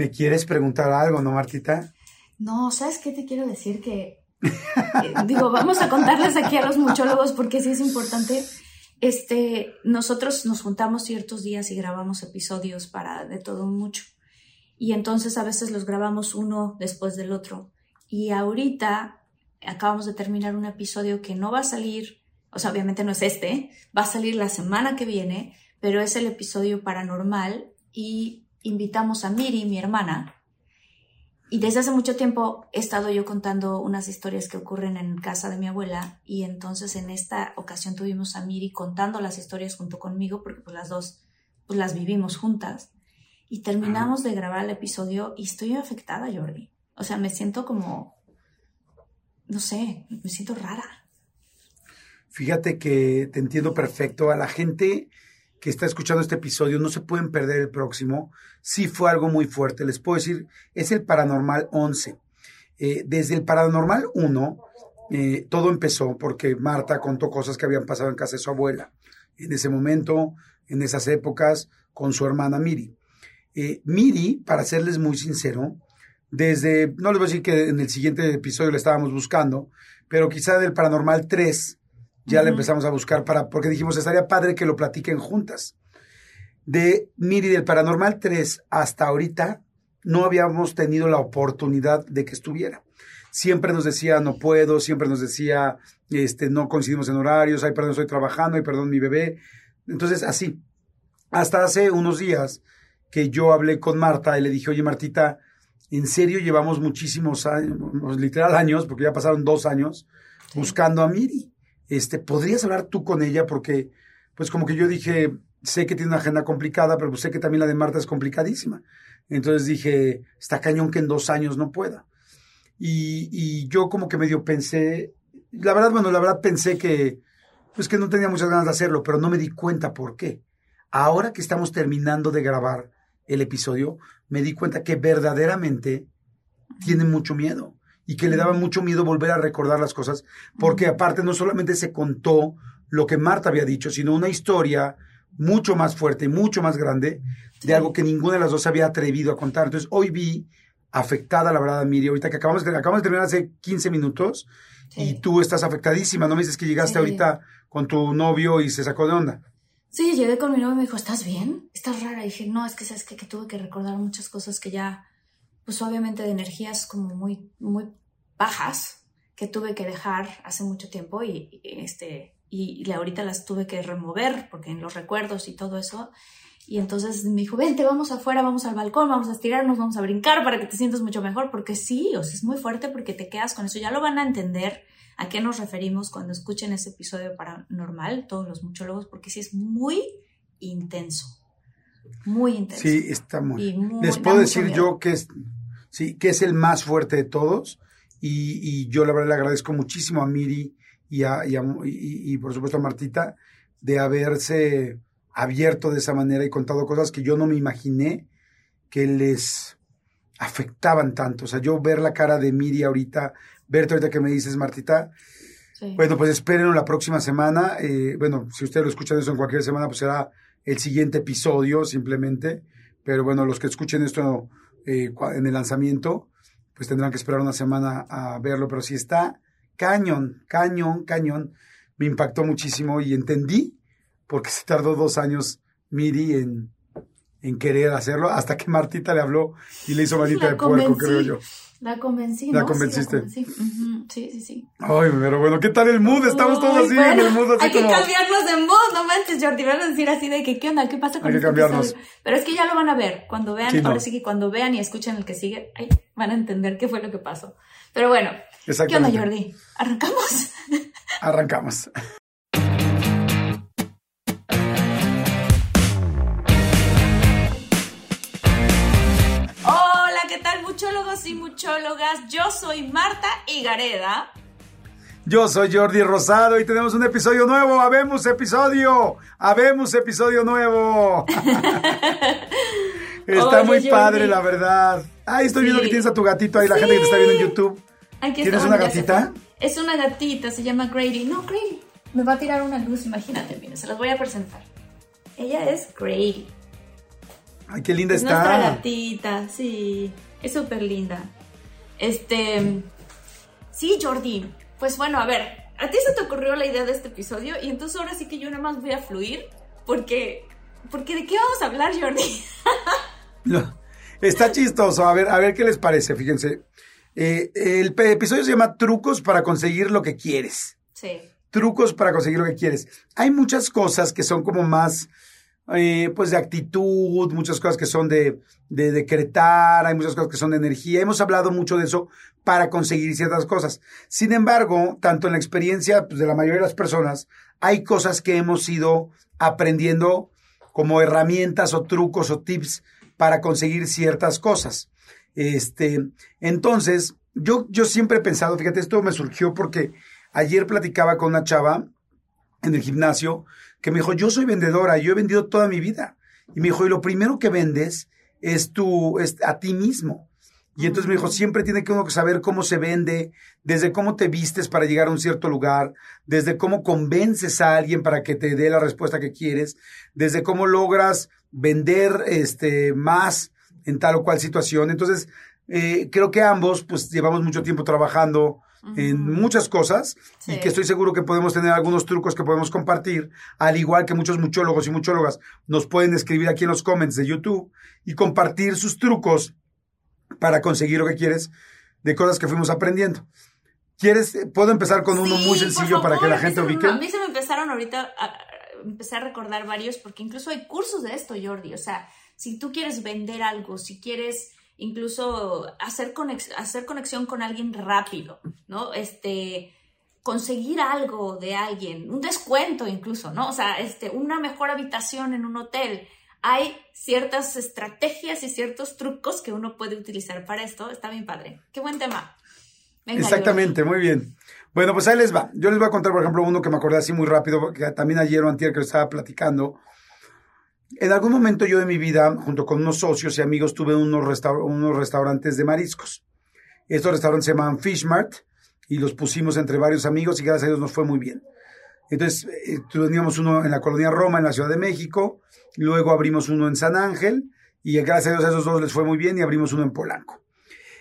¿Me quieres preguntar algo, no, Martita? No, ¿sabes qué te quiero decir? Que, eh, digo, vamos a contarles aquí a los muchólogos porque sí es importante. Este, nosotros nos juntamos ciertos días y grabamos episodios para de todo mucho. Y entonces a veces los grabamos uno después del otro. Y ahorita acabamos de terminar un episodio que no va a salir, o sea, obviamente no es este, va a salir la semana que viene, pero es el episodio paranormal y invitamos a Miri, mi hermana, y desde hace mucho tiempo he estado yo contando unas historias que ocurren en casa de mi abuela y entonces en esta ocasión tuvimos a Miri contando las historias junto conmigo porque pues las dos pues las vivimos juntas y terminamos de grabar el episodio y estoy afectada, Jordi. O sea, me siento como, no sé, me siento rara. Fíjate que te entiendo perfecto. A la gente que está escuchando este episodio no se pueden perder el próximo. Sí fue algo muy fuerte. Les puedo decir, es el Paranormal 11. Eh, desde el Paranormal 1, eh, todo empezó porque Marta contó cosas que habían pasado en casa de su abuela. En ese momento, en esas épocas, con su hermana Miri. Eh, Miri, para serles muy sincero, desde, no les voy a decir que en el siguiente episodio la estábamos buscando, pero quizá del Paranormal 3 ya la empezamos a buscar para, porque dijimos, estaría padre que lo platiquen juntas. De Miri del Paranormal 3 hasta ahorita, no habíamos tenido la oportunidad de que estuviera. Siempre nos decía, no puedo, siempre nos decía, este, no coincidimos en horarios, ay, perdón, estoy trabajando, ay, perdón, mi bebé. Entonces, así. Hasta hace unos días que yo hablé con Marta y le dije, oye, Martita, en serio llevamos muchísimos años, literal años, porque ya pasaron dos años, buscando a Miri este, ¿podrías hablar tú con ella? Porque, pues como que yo dije, sé que tiene una agenda complicada, pero pues sé que también la de Marta es complicadísima. Entonces dije, está cañón que en dos años no pueda. Y, y yo como que medio pensé, la verdad, bueno, la verdad pensé que, pues que no tenía muchas ganas de hacerlo, pero no me di cuenta por qué. Ahora que estamos terminando de grabar el episodio, me di cuenta que verdaderamente tiene mucho miedo y que le daba mucho miedo volver a recordar las cosas, porque aparte no solamente se contó lo que Marta había dicho, sino una historia mucho más fuerte, mucho más grande, de algo que ninguna de las dos había atrevido a contar. Entonces, hoy vi afectada, la verdad, Miri, ahorita que acabamos de, acabamos de terminar hace 15 minutos y tú estás afectadísima, ¿no me dices que llegaste ahorita con tu novio y se sacó de onda? Sí, llegué con mi novio y me dijo, ¿estás bien? ¿Estás rara? Y dije, no, es que sabes que tuve que recordar muchas cosas que ya, pues obviamente de energías como muy, muy bajas que tuve que dejar hace mucho tiempo y, este, y ahorita las tuve que remover porque en los recuerdos y todo eso. Y entonces me dijo, vente, vamos afuera, vamos al balcón, vamos a estirarnos, vamos a brincar para que te sientas mucho mejor, porque sí, o sea, es muy fuerte porque te quedas con eso. Ya lo van a entender a qué nos referimos cuando escuchen ese episodio paranormal, todos los muchólogos, porque sí es muy intenso. Muy intenso. Sí, está muy. Les puedo decir yo que es, sí, que es el más fuerte de todos y, yo la verdad le agradezco muchísimo a Miri y, a, y, por supuesto a Martita de haberse abierto de esa manera y contado cosas que yo no me imaginé que les afectaban tanto. O sea, yo ver la cara de Miri ahorita, verte ahorita que me dices, Martita, bueno, pues espérenlo la próxima semana. Eh, bueno, si ustedes lo escuchan eso en cualquier semana, pues será el siguiente episodio simplemente. Pero bueno, los que escuchen esto eh, en el lanzamiento, pues tendrán que esperar una semana a verlo, pero si está cañón, cañón, cañón, me impactó muchísimo y entendí porque se tardó dos años Miri en, en querer hacerlo, hasta que Martita le habló y le hizo manita de puerco, creo yo. La convencí, ¿La convenciste? Sí, sí, sí, sí, Ay, pero bueno, ¿qué tal el mood? Estamos todos así en el mood. Así hay que cambiarnos de mood, no manches, Jordi. Van a decir así de que, ¿qué onda? ¿Qué pasa con Hay que este cambiarnos. episodio? Pero es que ya lo van a ver. Cuando vean, Sí, ahora no. sí que cuando vean y escuchen el que sigue, ay, van a entender qué fue lo que pasó. Pero bueno, ¿qué onda. Jordi? ¿Arrancamos? Arrancamos. Y muchólogas? Yo soy Marta Higareda. Yo soy Jordi Rosado y tenemos un episodio nuevo. Habemos episodio. Habemos episodio nuevo. Está Oye, muy Jordi. padre, la verdad. Ay, estoy viendo que tienes a tu gatito ahí, la gente que te está viendo en YouTube. Aquí ¿Tienes una gatita? Es una gatita, se llama Grady. No, Grady. Me va a tirar una luz, imagínate, mira, se las voy a presentar. Ella es Grady. Ay, qué linda Es nuestra está. gatita, sí. Es súper linda. Este. Sí, Jordi. Pues bueno, a ver. A ti se te ocurrió la idea de este episodio y entonces ahora sí que yo nada más voy a fluir porque. Porque ¿de qué vamos a hablar, Jordi? No, Está chistoso. A ver, a ver qué les parece. Fíjense. Eh, el episodio se llama Trucos para conseguir lo que quieres. Sí. trucos para conseguir lo que quieres. Hay muchas cosas que son como más, eh, pues de actitud, muchas cosas que son de, de decretar, hay muchas cosas que son de energía. Hemos hablado mucho de eso para conseguir ciertas cosas. Sin embargo, tanto en la experiencia pues, de la mayoría de las personas, hay cosas que hemos ido aprendiendo como herramientas o trucos o tips para conseguir ciertas cosas. Este, entonces, yo, yo siempre he pensado, fíjate, esto me surgió porque ayer platicaba con una chava en el gimnasio que me dijo, yo soy vendedora, yo he vendido toda mi vida. Y me dijo, y lo primero que vendes es tu, es a ti mismo. Y entonces me dijo, siempre tiene que uno que saber cómo se vende, desde cómo te vistes para llegar a un cierto lugar, desde cómo convences a alguien para que te dé la respuesta que quieres, desde cómo logras vender este, más en tal o cual situación. Entonces, eh, creo que ambos pues llevamos mucho tiempo trabajando en muchas cosas y Sí. que estoy seguro que podemos tener algunos trucos que podemos compartir, al igual que muchos muchólogos y muchólogas nos pueden escribir aquí en los comments de YouTube y compartir sus trucos para conseguir lo que quieres de cosas que fuimos aprendiendo. ¿Quieres? Puedo empezar con uno Sí, muy sencillo para que favor, la gente ubique. A mí se me empezaron ahorita a, a- empecé a recordar varios porque incluso hay cursos de esto, Jordi. O sea, si tú quieres vender algo, si quieres incluso hacer, conex- hacer conexión con alguien rápido, ¿no? Este, conseguir algo de alguien, un descuento incluso, ¿no? O sea, este, una mejor habitación en un hotel. Hay ciertas estrategias y ciertos trucos que uno puede utilizar para esto. Está bien padre. Qué buen tema. Exactamente, muy bien. Bueno, pues ahí les va. Yo les voy a contar, por ejemplo, uno que me acordé así muy rápido, que también ayer o antier que lo estaba platicando. En algún momento yo de mi vida, junto con unos socios y amigos, tuve unos, unos restaurantes de mariscos. Estos restaurantes se llaman Fish Mart y los pusimos entre varios amigos y gracias a Dios nos fue muy bien. Entonces, eh, teníamos uno en la colonia Roma, en la Ciudad de México, luego abrimos uno en San Ángel y gracias a Dios a esos dos les fue muy bien y abrimos uno en Polanco.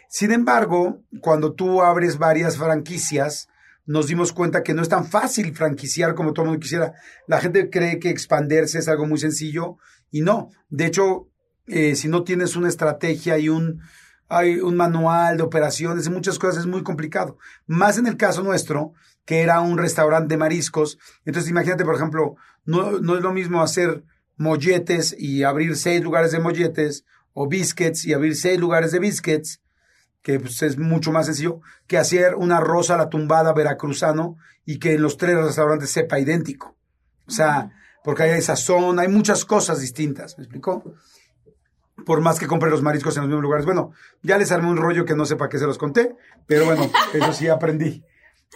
Sin embargo, cuando tú abres varias franquicias, nos dimos cuenta que no es tan fácil franquiciar como todo el mundo quisiera. La gente cree que expandirse es algo muy sencillo y no. De hecho, eh, si no tienes una estrategia y un, hay un manual de operaciones y muchas cosas, es muy complicado. Más en el caso nuestro, que era un restaurante de mariscos. Entonces, imagínate, por ejemplo, no, no es lo mismo hacer molletes y abrir seis lugares de molletes o biscuits y abrir seis lugares de biscuits que pues, es mucho más sencillo que hacer un arroz a la tumbada veracruzano y que en los tres restaurantes sepa idéntico. O sea, porque hay sazón, hay muchas cosas distintas, ¿me explicó? Por más que compre los mariscos en los mismos lugares. Bueno, ya les armé un rollo que no sé para qué se los conté, pero bueno, eso sí aprendí.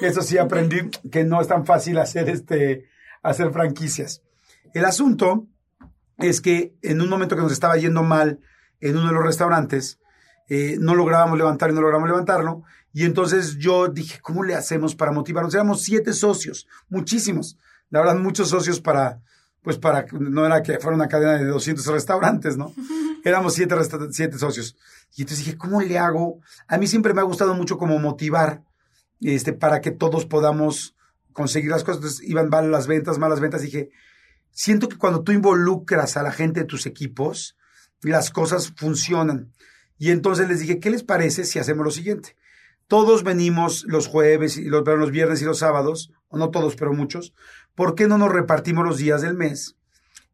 Eso sí aprendí que no es tan fácil hacer este hacer franquicias. El asunto es que en un momento que nos estaba yendo mal en uno de los restaurantes, eh, no lográbamos levantar y no logramos levantarlo. Y entonces yo dije, ¿cómo le hacemos para motivarnos? Éramos siete socios, muchísimos. La verdad, muchos socios para, pues para, no era que fuera una cadena de 200 restaurantes, ¿no? Éramos siete, siete socios. Y entonces dije, ¿cómo le hago? A mí siempre me ha gustado mucho como motivar, este, para que todos podamos conseguir las cosas. Entonces iban mal las ventas, malas ventas. Dije, siento que cuando tú involucras a la gente de tus equipos, las cosas funcionan. Y entonces les dije, ¿qué les parece si hacemos lo siguiente? Todos venimos los jueves, y los, los viernes y los sábados, o no todos, pero muchos. ¿Por qué no nos repartimos los días del mes?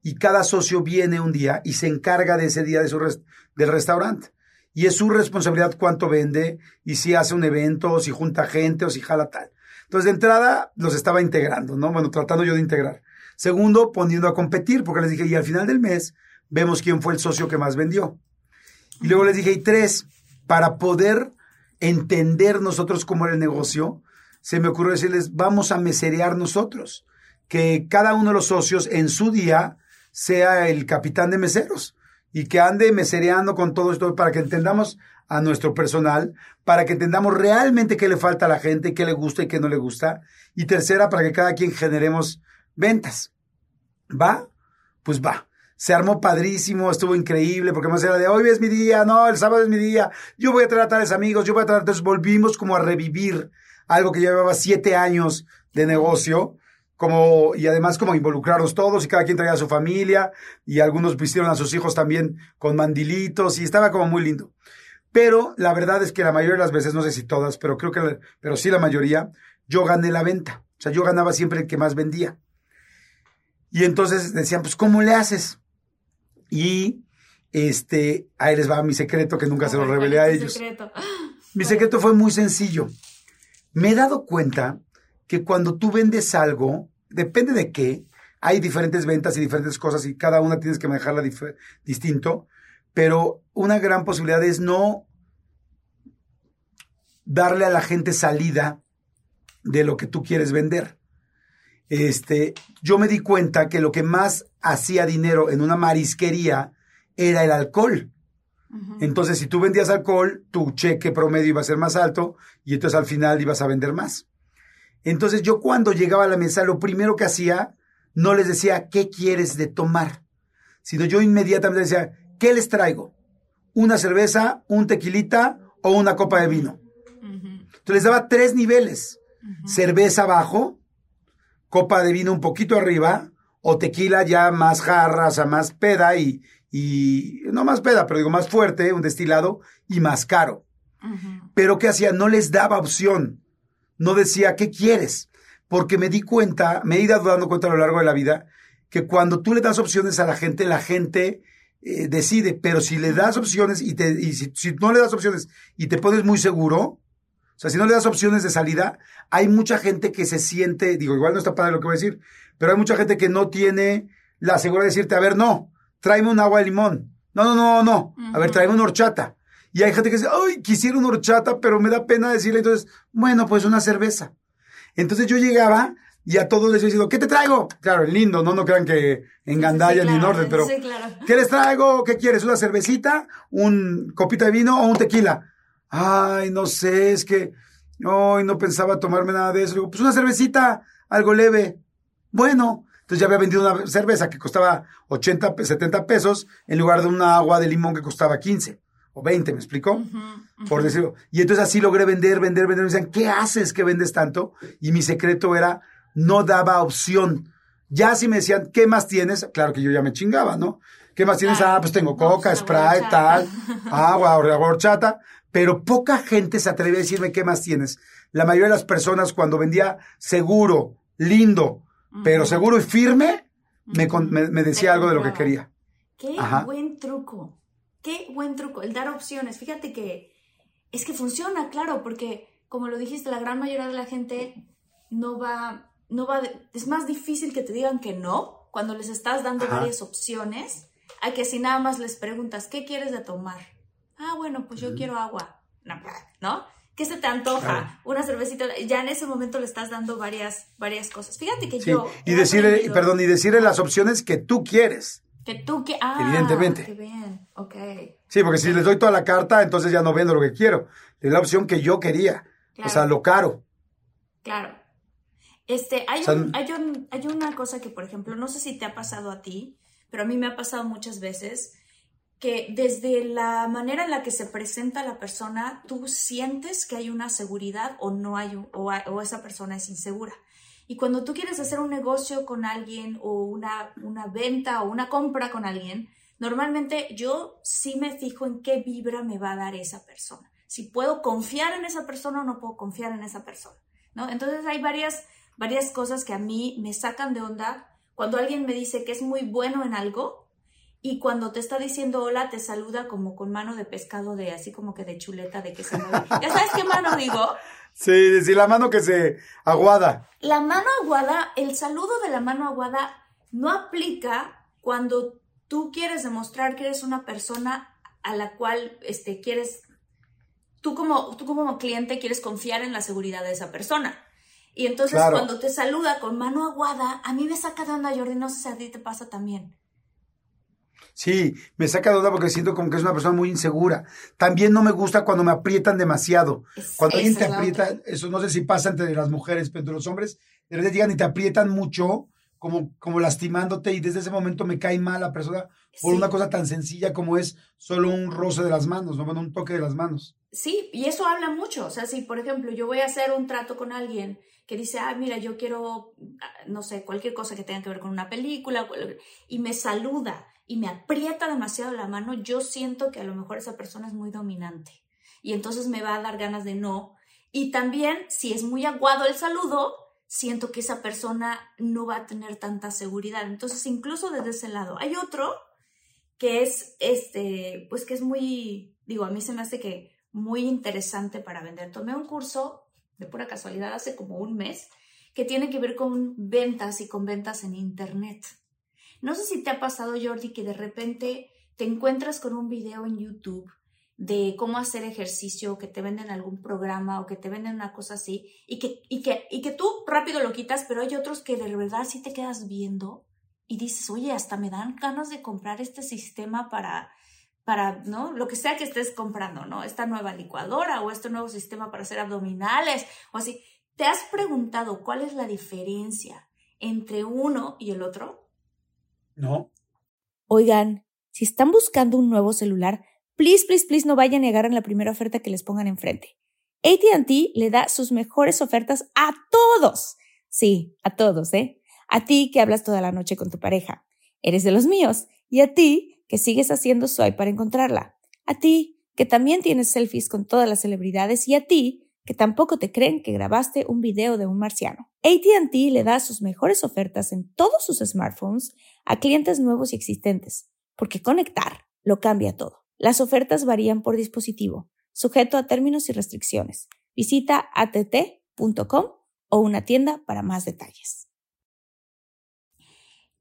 Y cada socio viene un día y se encarga de ese día de su del restaurante. Y es su responsabilidad cuánto vende y si hace un evento, o si junta gente, o si jala tal. Entonces, de entrada, los estaba integrando, ¿no? Bueno, tratando yo de integrar. Segundo, poniendo a competir, porque les dije, y al final del mes vemos quién fue el socio que más vendió. Y luego les dije, y tres, para poder entender nosotros cómo era el negocio, se me ocurrió decirles, vamos a meserear nosotros, que cada uno de los socios en su día sea el capitán de meseros y que ande mesereando con todo esto para que entendamos a nuestro personal, para que entendamos realmente qué le falta a la gente, qué le gusta y qué no le gusta. Y tercera, para que cada quien generemos ventas. ¿Va? Pues va se armó padrísimo, estuvo increíble, porque más era de hoy es mi día, no, el sábado es mi día, yo voy a traer a tales amigos, yo voy a traer, entonces volvimos como a revivir algo que llevaba siete años de negocio, como, y además como involucrarlos todos, y cada quien traía a su familia, y algunos vistieron a sus hijos también con mandilitos, y estaba como muy lindo. Pero la verdad es que la mayoría de las veces, no sé si todas, pero creo que, pero sí la mayoría, yo gané la venta. O sea, yo ganaba siempre el que más vendía. Y entonces decían, pues, ¿cómo le haces? Y este, ahí les va mi secreto que nunca se lo revelé a ellos. Secreto? Mi secreto fue muy sencillo. Me he dado cuenta que cuando tú vendes algo, depende de qué, hay diferentes ventas y diferentes cosas y cada una tienes que manejarla distinto, pero una gran posibilidad es no darle a la gente salida de lo que tú quieres vender. Este, yo me di cuenta que lo que más hacía dinero en una marisquería era el alcohol. Entonces, si tú vendías alcohol, tu cheque promedio iba a ser más alto y entonces al final ibas a vender más. Entonces, yo cuando llegaba a la mesa, lo primero que hacía, no les decía, ¿qué quieres de tomar? Sino yo inmediatamente decía, ¿qué les traigo? ¿Una cerveza, un tequilita o una copa de vino? Entonces les daba tres niveles. Cerveza abajo, copa de vino un poquito arriba, o tequila ya más jarras, a más peda y, y no más peda, pero digo más fuerte, un destilado y más caro. Pero ¿qué hacía? No les daba opción. No decía, ¿qué quieres? Porque me di cuenta, me he ido dando cuenta a lo largo de la vida, que cuando tú le das opciones a la gente, la gente eh, decide. Pero si le das opciones y, te, y si, si, no le das opciones y te pones muy seguro, o sea, si no le das opciones de salida, hay mucha gente que se siente, digo, igual no está padre lo que voy a decir, pero hay mucha gente que no tiene la seguridad de decirte, a ver, no, tráeme un agua de limón. No, no, no, no. A ver, tráeme una horchata. Y hay gente que dice, ay, quisiera una horchata, pero me da pena decirle. Entonces, bueno, pues una cerveza. Entonces yo llegaba y a todos les he dicho, ¿qué te traigo? Claro, lindo, no, no crean que en Gandaya ni en orden, pero ¿qué les traigo? ¿Qué quieres? ¿Una cervecita? ¿Un copita de vino o un tequila? Ay, no sé, es que, ay, no pensaba tomarme nada de eso. Digo, pues una cervecita, algo leve. Bueno, entonces ya había vendido una cerveza que costaba 80, 70 pesos en lugar de una agua de limón que costaba 15 o 20, ¿me explicó? Por decirlo. Y entonces así logré vender, vender, vender. Me decían, ¿qué haces que vendes tanto? Y mi secreto era, no daba opción. Ya si me decían, ¿qué más tienes? Claro que yo ya me chingaba, ¿no? ¿Qué más tienes? Ah, pues tengo coca, Sprite, tal, agua, horchata. Pero poca gente se atrevía a decirme, ¿qué más tienes? La mayoría de las personas cuando vendía seguro, lindo, pero seguro y firme, me, me, decía algo de lo que quería. Qué buen truco, qué buen truco, el dar opciones. Fíjate que es que funciona, claro, porque como lo dijiste, la gran mayoría de la gente no va, no va, es más difícil que te digan que no cuando les estás dando varias opciones, a que si nada más les preguntas, ¿qué quieres de tomar? Ah, bueno, pues yo quiero agua. ¿No? ¿Qué se te antoja? Una cervecita. Ya en ese momento le estás dando varias, varias cosas. Fíjate que yo. Y decirle, perdón, y decirle las opciones que tú quieres. Que tú que ah, Evidentemente. Qué bien, ok. Sí, porque si les doy toda la carta, entonces ya no vendo lo que quiero. Es la opción que yo quería. O sea, lo caro. Claro. Este, hay, hay, un, hay una cosa que, por ejemplo, no sé si te ha pasado a ti, pero a mí me ha pasado muchas veces que desde la manera en la que se presenta la persona, tú sientes que hay una seguridad o no hay, o, esa persona es insegura. Y cuando tú quieres hacer un negocio con alguien o una, una venta o una compra con alguien, normalmente yo sí me fijo en qué vibra me va a dar esa persona. Si puedo confiar en esa persona o no puedo confiar en esa persona, ¿no? Entonces hay varias, varias cosas que a mí me sacan de onda cuando alguien me dice que es muy bueno en algo y cuando te está diciendo hola te saluda como con mano de pescado de así como que de chuleta de que se mueve. ¿Ya sabes qué mano digo? Sí, sí, la mano que se aguada. La mano aguada, el saludo de la mano aguada no aplica cuando tú quieres demostrar que eres una persona a la cual este, quieres, tú como, tú como cliente quieres confiar en la seguridad de esa persona. Y entonces cuando te saluda con mano aguada, a mí me saca de onda, Jordi, no sé si a ti te pasa también. Sí, me saca de onda porque siento como que es una persona muy insegura. También no me gusta cuando me aprietan demasiado. cuando alguien te aprieta, eso no sé si pasa entre las mujeres, pero entre los hombres, de repente llegan y te aprietan mucho como, como lastimándote y desde ese momento me cae mal la persona por una cosa tan sencilla como es solo un roce de las manos, no bueno, un toque de las manos. Sí, y eso habla mucho. O sea, si por ejemplo yo voy a hacer un trato con alguien que dice, ah, mira, yo quiero, no sé, cualquier cosa que tenga que ver con una película, y me saluda y me aprieta demasiado la mano, yo siento que a lo mejor esa persona es muy dominante. Y entonces me va a dar ganas de no. Y también, si es muy aguado el saludo, siento que esa persona no va a tener tanta seguridad. Entonces, incluso desde ese lado. Hay otro que es, este, pues que es muy, digo, a mí se me hace que muy interesante para vender. Tomé un curso de pura casualidad hace como un mes que tiene que ver con ventas y con ventas en Internet. No sé si te ha pasado, Jordi, que de repente te encuentras con un video en YouTube de cómo hacer ejercicio, que te venden algún programa o que te venden una cosa así, y que, y que, y que tú rápido lo quitas, pero hay otros que de verdad sí te quedas viendo y dices, oye, hasta me dan ganas de comprar este sistema para, para, ¿no? Lo que sea que estés comprando, ¿no? Esta nueva licuadora o este nuevo sistema para hacer abdominales o así. ¿Te has preguntado cuál es la diferencia entre uno y el otro? No. Oigan, si están buscando un nuevo celular, please, please, please no vayan a negar en la primera oferta que les pongan enfrente. ATT le da sus mejores ofertas a todos. Sí, a todos, ¿eh? A ti que hablas toda la noche con tu pareja. Eres de los míos. Y a ti que sigues haciendo swipe para encontrarla. A ti que también tienes selfies con todas las celebridades. Y a ti que tampoco te creen que grabaste un video de un marciano. ATT le da sus mejores ofertas en todos sus smartphones a clientes nuevos y existentes. Porque conectar lo cambia todo. Las ofertas varían por dispositivo, sujeto a términos y restricciones. Visita att.com o una tienda para más detalles.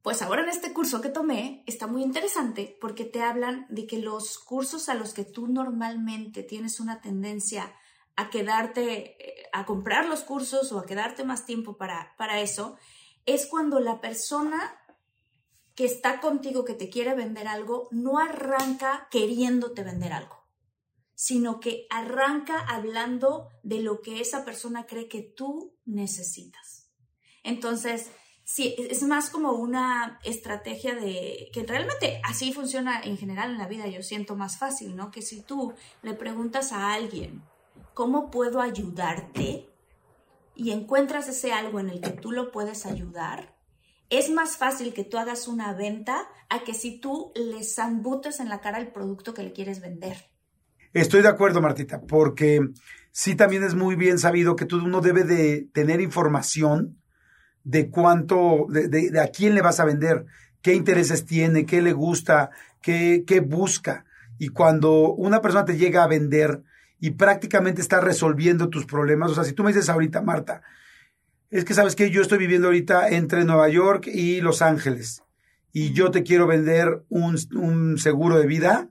Pues ahora en este curso que tomé está muy interesante porque te hablan de que los cursos a los que tú normalmente tienes una tendencia a quedarte, eh, a comprar los cursos o a quedarte más tiempo para, para eso, es cuando la persona que está contigo, que te quiere vender algo, no arranca queriéndote vender algo, sino que arranca hablando de lo que esa persona cree que tú necesitas. Entonces, sí, es más como una estrategia de que realmente así funciona en general en la vida, yo siento más fácil, ¿no? Que si tú le preguntas a alguien, ¿cómo puedo ayudarte? Y encuentras ese algo en el que tú lo puedes ayudar, es más fácil que tú hagas una venta a que si tú le zambutes en la cara el producto que le quieres vender. Estoy de acuerdo, Martita, porque sí también es muy bien sabido que tú uno debe de tener información de cuánto, de, a quién le vas a vender, qué intereses tiene, qué le gusta, qué, qué busca. Y cuando una persona te llega a vender y prácticamente está resolviendo tus problemas, o sea, si tú me dices ahorita, Marta, es que sabes que yo estoy viviendo ahorita entre Nueva York y Los Ángeles y yo te quiero vender un, seguro de vida,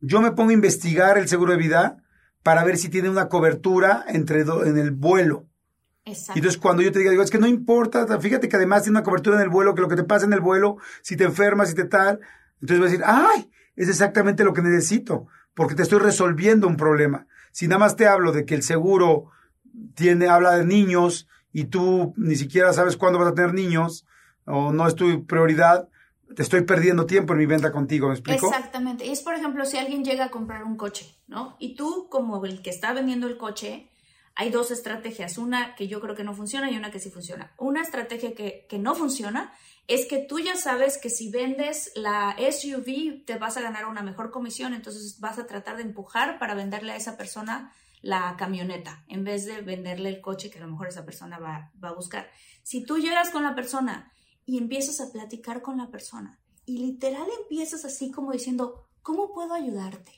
yo me pongo a investigar el seguro de vida para ver si tiene una cobertura entre en el vuelo. Exacto. Y entonces cuando yo te diga, digo, es que no importa, fíjate que además tiene una cobertura en el vuelo, que lo que te pasa en el vuelo, si te enfermas, si te tal, entonces voy a decir, ay, es exactamente lo que necesito, porque te estoy resolviendo un problema. Si nada más te hablo de que el seguro tiene, habla de niños, y tú ni siquiera sabes cuándo vas a tener niños o no es tu prioridad, te estoy perdiendo tiempo en mi venta contigo, ¿me explico? Exactamente. Es, por ejemplo, si alguien llega a comprar un coche, ¿no? Y tú, como el que está vendiendo el coche, hay dos estrategias, una que yo creo que no funciona y una que sí funciona. Una estrategia que, que no funciona es que tú ya sabes que si vendes la SUV te vas a ganar una mejor comisión, entonces vas a tratar de empujar para venderle a esa persona la camioneta en vez de venderle el coche que a lo mejor esa persona va, a buscar. Si tú llegas con la persona y empiezas a platicar con la persona y literal empiezas así como diciendo, ¿cómo puedo ayudarte?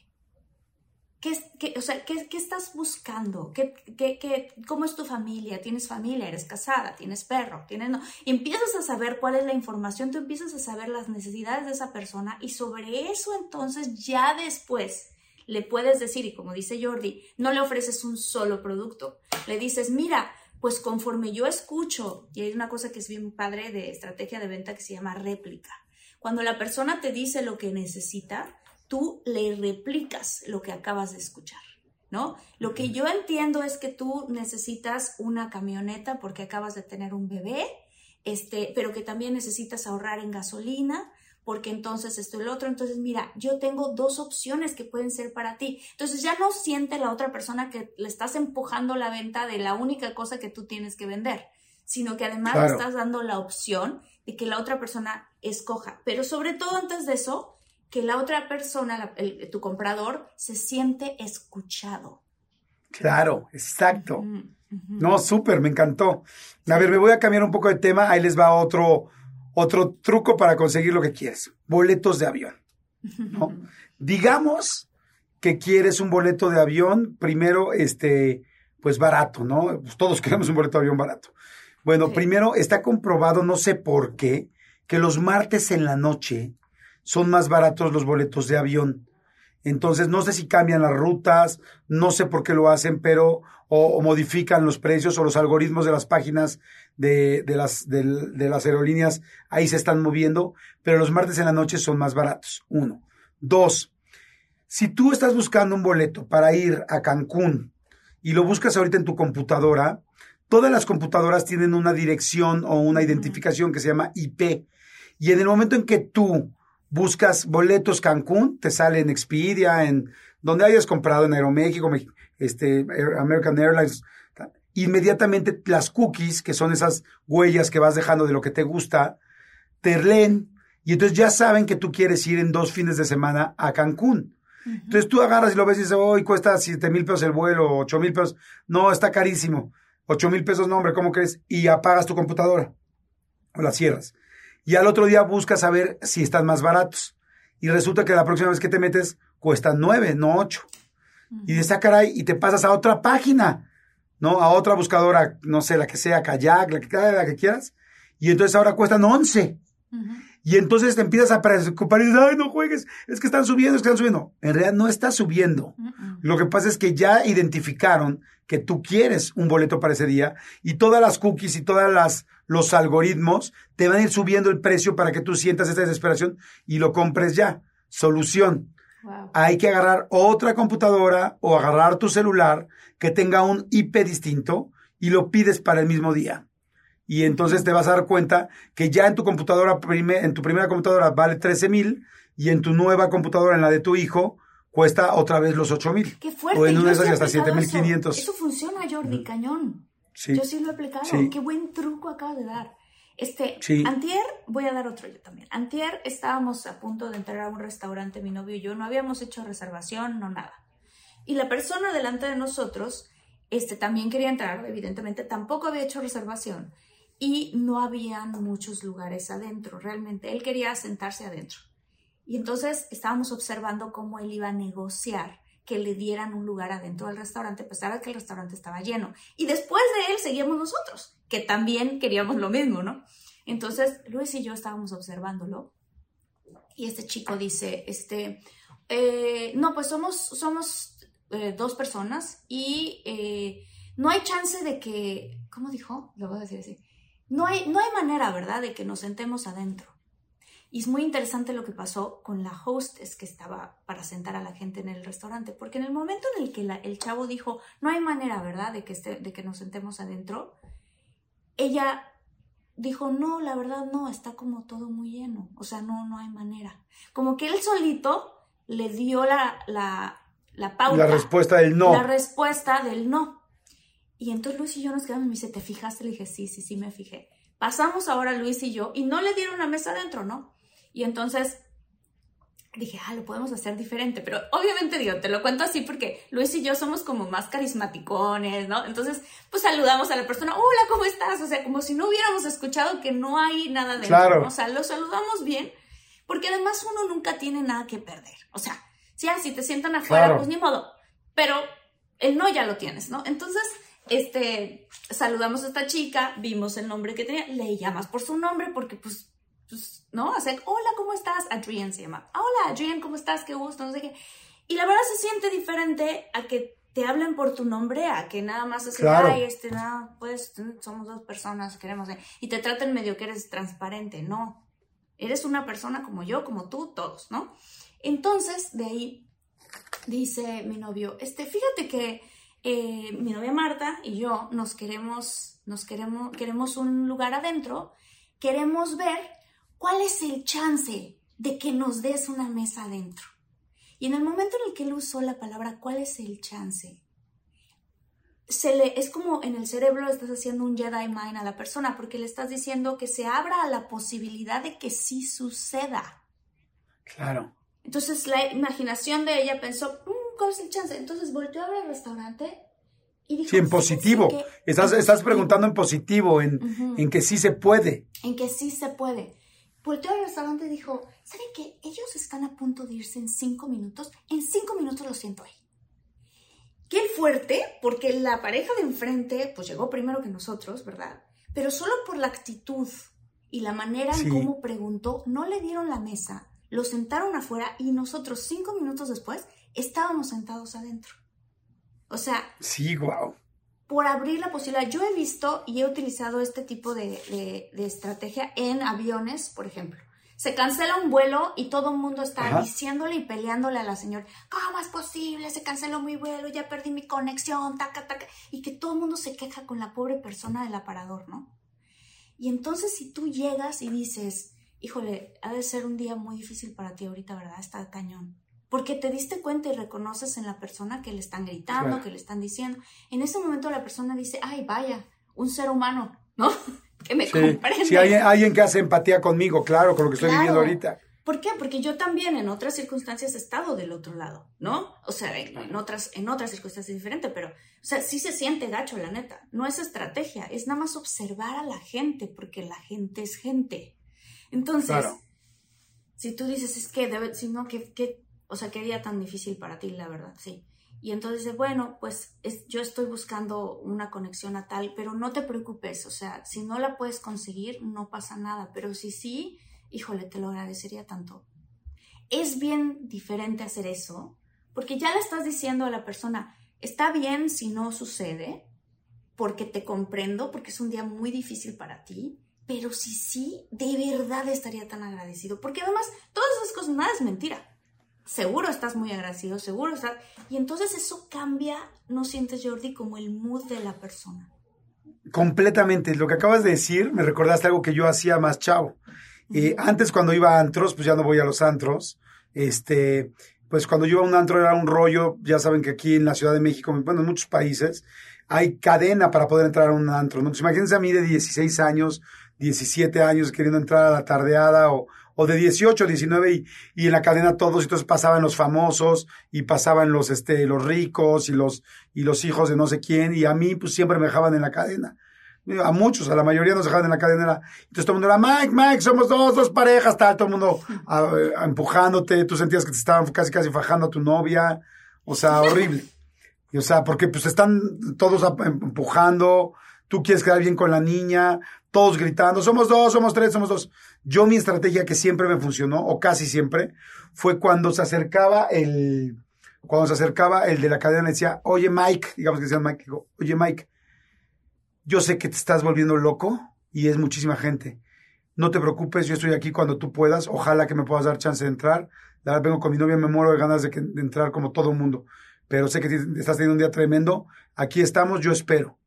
¿Qué, o sea, ¿qué, estás buscando? ¿Qué, qué, cómo es tu familia? ¿Tienes familia? ¿Eres casada? ¿Tienes perro? ¿Tienes no? empiezas a saber cuál es la información, tú empiezas a saber las necesidades de esa persona y sobre eso entonces ya después le puedes decir, y como dice Jordi, no le ofreces un solo producto. Le dices, mira, pues conforme yo escucho, y hay una cosa que es bien padre de estrategia de venta que se llama réplica. Cuando la persona te dice lo que necesita, tú le replicas lo que acabas de escuchar, ¿no? Lo que yo entiendo es que tú necesitas una camioneta porque acabas de tener un bebé, este, pero que también necesitas ahorrar en gasolina, porque entonces esto y lo otro. Entonces, mira, yo tengo dos opciones que pueden ser para ti. Entonces ya no siente la otra persona que le estás empujando la venta de la única cosa que tú tienes que vender, sino que además le estás dando la opción de que la otra persona escoja. Pero sobre todo antes de eso, que la otra persona, tu comprador, se siente escuchado. Claro, exacto. No, súper, me encantó. A ver, me voy a cambiar un poco de tema. Ahí les va otro, otro truco para conseguir lo que quieres. Boletos de avión. Digamos que quieres un boleto de avión, primero, este, pues barato, ¿no? Pues todos queremos un boleto de avión barato. Bueno, primero está comprobado, no sé por qué, que los martes en la noche son más baratos los boletos de avión. Entonces, no sé si cambian las rutas, no sé por qué lo hacen, pero o, modifican los precios o los algoritmos de las páginas de, de las, de, las aerolíneas, ahí se están moviendo, pero los martes en la noche son más baratos. Uno. Dos, si tú estás buscando un boleto para ir a Cancún y lo buscas ahorita en tu computadora, todas las computadoras tienen una dirección o una identificación que se llama IP. Y en el momento en que tú buscas boletos Cancún, te sale en Expedia, en donde hayas comprado en Aeroméxico, este, American Airlines, inmediatamente las cookies, que son esas huellas que vas dejando de lo que te gusta, te leen y entonces ya saben que tú quieres ir en dos fines de semana a Cancún. Entonces tú agarras y lo ves y dices, hoy cuesta siete mil pesos el vuelo, ocho mil pesos. No, está carísimo. Ocho mil pesos, no, hombre, ¿cómo crees? Y apagas tu computadora o la cierras y al otro día buscas saber si están más baratos. Y resulta que la próxima vez que te metes cuestan nueve, no ocho. Y dices, ah, caray, y te pasas a otra página, ¿no? A otra buscadora, no sé, la que sea, kayak, la que, la que quieras. Y entonces ahora cuestan once. Y entonces te empiezas a preocupar y dices, ay, no juegues, es que están subiendo, es que están subiendo. En realidad no está subiendo. Lo que pasa es que ya identificaron que tú quieres un boleto para ese día y todas las cookies y todas las los algoritmos te van a ir subiendo el precio para que tú sientas esta desesperación y lo compres ya. Solución. Hay que agarrar otra computadora o agarrar tu celular que tenga un IP distinto y lo pides para el mismo día. Y entonces te vas a dar cuenta que ya en tu computadora, en tu primera computadora vale 13 mil y en tu nueva computadora, en la de tu hijo, cuesta otra vez los 8 mil. Qué fuerte. O en una de esas hasta 7 mil 500. Eso funciona, Jordi, cañón. Yo sí lo he aplicado. Qué buen truco acabas de dar. Este, antier, voy a dar otro yo también. Antier estábamos a punto de entrar a un restaurante, mi novio y yo, no habíamos hecho reservación, no nada. Y la persona delante de nosotros, este, también quería entrar, evidentemente, tampoco había hecho reservación y no habían muchos lugares adentro, realmente. Él quería sentarse adentro. Y entonces estábamos observando cómo él iba a negociar que le dieran un lugar adentro del restaurante, a pesar que el restaurante estaba lleno. Y después de él seguíamos nosotros, que también queríamos lo mismo, ¿no? Entonces, Luis y yo estábamos observándolo y este chico dice, este, eh, no, pues somos, somos eh, dos personas y eh, no hay chance de que, ¿cómo dijo? Lo voy a decir así. No hay, no hay manera, ¿verdad?, de que nos sentemos adentro. Y es muy interesante lo que pasó con la hostess que estaba para sentar a la gente en el restaurante, porque en el momento en el que el chavo dijo, no hay manera, ¿verdad?, de que, de que nos sentemos adentro, ella dijo, no, la verdad no, está como todo muy lleno, o sea, no, no hay manera. Como que él solito le dio la, la, la pauta. La respuesta del no. La respuesta del no. Y entonces Luis y yo nos quedamos y me dice, ¿te fijaste? Le dije, sí, sí, sí, me fijé. Pasamos ahora Luis y yo y no le dieron una mesa adentro, ¿no? Y entonces dije, ah, lo podemos hacer diferente, pero obviamente digo, te lo cuento así porque Luis y yo somos como más carismaticones, ¿no? Entonces, pues saludamos a la persona, hola, ¿cómo estás? O sea, como si no hubiéramos escuchado que no hay nada dentro, Claro. O sea, lo saludamos bien, porque además uno nunca tiene nada que perder, o sea, si, ah, si te sientan afuera, Claro. pues ni modo, pero el no ya lo tienes, ¿no? Entonces, este, saludamos a esta chica, vimos el nombre que tenía, le llamas por su nombre porque pues ¿no? O sea, hola, ¿cómo estás? Adrián se llama. Hola, Adrián, ¿cómo estás? Qué gusto, no sé qué. Y la verdad se siente diferente a que te hablen por tu nombre, a que nada más así, Claro. ay, este, nada, pues somos dos personas, queremos, eh", y te traten medio que eres transparente, no. Eres una persona como yo, como tú, todos, ¿no? Entonces, de ahí dice mi novio, este, fíjate que eh, mi novia Marta y yo nos queremos, nos queremos, queremos un lugar adentro, queremos ver cuál es el chance de que nos des una mesa adentro. Y en el momento en el que él usó la palabra cuál es el chance, se le, es como en el cerebro estás haciendo un Jedi Mind a la persona, porque le estás diciendo que se abra a la posibilidad de que sí suceda. Claro. Entonces la imaginación de ella pensó, "Mm, ¿cuál es el chance? Entonces volteó a ver el restaurante y dijo, Sí, en "Fíjense positivo. que- Estás, en estás positivo, preguntando en positivo, en, Ujú. en que sí se puede. En que sí se puede. Volteó al restaurante y dijo, ¿saben qué? Ellos están a punto de irse en cinco minutos. En cinco minutos lo siento ahí. Qué fuerte, porque la pareja de enfrente, pues llegó primero que nosotros, ¿verdad? Pero solo por la actitud y la manera Sí. en cómo preguntó, no le dieron la mesa, lo sentaron afuera y nosotros cinco minutos después estábamos sentados adentro. O sea, Sí, wow. Por abrir la posibilidad. Yo he visto y he utilizado este tipo de, de- de estrategia en aviones, por ejemplo. Se cancela un vuelo y todo el mundo está Ajá. diciéndole y peleándole a la señora, ¿cómo es posible? Se canceló mi vuelo, ya perdí mi conexión, taca, taca. Y que todo el mundo se queja con la pobre persona del aparador, ¿no? Y entonces si tú llegas y dices, híjole, ha de ser un día muy difícil para ti ahorita, ¿verdad? Está cañón. Porque te diste cuenta y reconoces en la persona que le están gritando, Claro. que le están diciendo. En ese momento la persona dice, ay, vaya, un ser humano, ¿no? que me Sí, comprende. sí, hay alguien que hace empatía conmigo, claro, con lo que estoy Claro. viviendo ahorita. ¿Por qué? Porque yo también en otras circunstancias he estado del otro lado, ¿no? O sea, en, en otras, en otras circunstancias diferentes, pero, o sea, sí se siente gacho, la neta. No es estrategia, es nada más observar a la gente, porque la gente es gente. Entonces, Claro. si tú dices, es que debe, si no, que, que, o sea, qué día tan difícil para ti, la verdad, sí. Y entonces bueno, pues es- yo estoy buscando una conexión a tal, pero no te preocupes, o sea, si no la puedes conseguir, no pasa nada, pero si sí, híjole, te lo agradecería tanto. Es bien diferente hacer eso, porque ya le estás diciendo a la persona, está bien si no sucede, porque te comprendo, porque es un día muy difícil para ti, pero si sí, de verdad estaría tan agradecido, porque además todas esas cosas, nada es mentira. Seguro estás muy agradecido, seguro estás... Y entonces eso cambia, ¿no sientes, Jordi, como el mood de la persona? Completamente. Lo que acabas de decir, me recordaste algo que yo hacía más chavo. Eh, antes cuando iba a antros, pues ya no voy a los antros. Este, pues cuando yo iba a un antro era un rollo, ya saben que aquí en la Ciudad de México, bueno, en muchos países, hay cadena para poder entrar a un antro. ¿no? Entonces, imagínense a mí de 16 años, 17 años queriendo entrar a la tardeada o, o de 18, 19 y, y en la cadena todos, y entonces pasaban los famosos y pasaban los, este, los ricos y los, y los hijos de no sé quién y a mí pues siempre me dejaban en la cadena. A muchos, a la mayoría nos dejaban en la cadena. Entonces todo el mundo era, Mike, Mike, somos dos, dos parejas, tal, todo el mundo a- empujándote, tú sentías que te estaban casi casi fajando a tu novia, o sea, horrible. Y, o sea, porque pues están todos empujando, tú quieres quedar bien con la niña, todos gritando, somos dos, somos tres, somos dos. Yo mi estrategia que siempre me funcionó, o casi siempre, fue cuando se acercaba el, cuando se acercaba el de la cadena, le decía, oye Mike, digamos que decía Mike, oye Mike, yo sé que te estás volviendo loco y es muchísima gente. No te preocupes, yo estoy aquí cuando tú puedas. Ojalá que me puedas dar chance de entrar. La verdad, vengo con mi novia, me muero de ganas de, entrar como todo el mundo. Pero sé que estás teniendo un día tremendo. Aquí estamos, yo espero.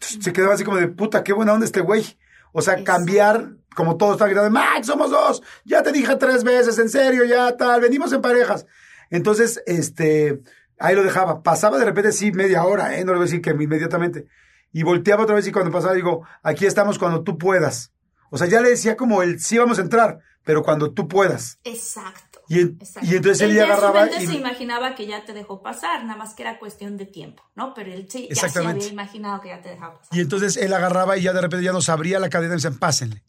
Se quedaba así como de puta, qué buena onda este güey. O sea, cambiar, como todos están gritando, Max, somos dos, ya te dije tres veces, en serio, ya tal, venimos en parejas. Entonces, este, Ahí lo dejaba. Pasaba de repente, sí, media hora, ¿eh? No le voy a decir que inmediatamente. Y volteaba otra vez y cuando pasaba digo, aquí estamos cuando tú puedas. O sea, ya le decía como el sí vamos a entrar, pero cuando tú puedas. Exacto. Y, y entonces él ya agarraba. y... se imaginaba que ya te dejó pasar, nada más que era cuestión de tiempo, ¿no? Pero él sí, ya se había imaginado que ya te dejaba pasar. Y entonces él agarraba y ya de repente ya nos abría la cadena y decían, pásenle.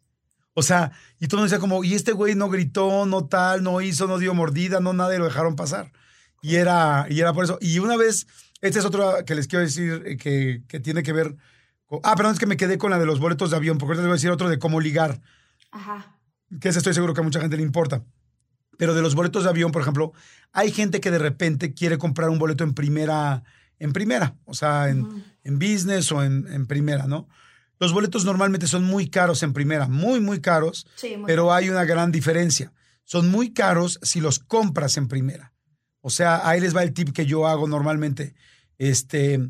O sea, y todo el mundo decía como, y este güey no gritó, no tal, no hizo, no dio mordida, no nada, y lo dejaron pasar. Y era, y era por eso. Y una vez, este es otro que les quiero decir eh, que, que tiene que ver. Con, ah, perdón, es que me quedé con la de los boletos de avión, porque ahorita les voy a decir otro de cómo ligar. Ajá. Que ese estoy seguro que a mucha gente le importa. Pero de los boletos de avión, por ejemplo, hay gente que de repente quiere comprar un boleto en primera, en primera, o sea, en, en business o en, en, primera, ¿no? Los boletos normalmente son muy caros en primera, muy, muy caros, sí, muy pero hay una gran diferencia. Son muy caros si los compras en primera. O sea, ahí les va el tip que yo hago normalmente. Este,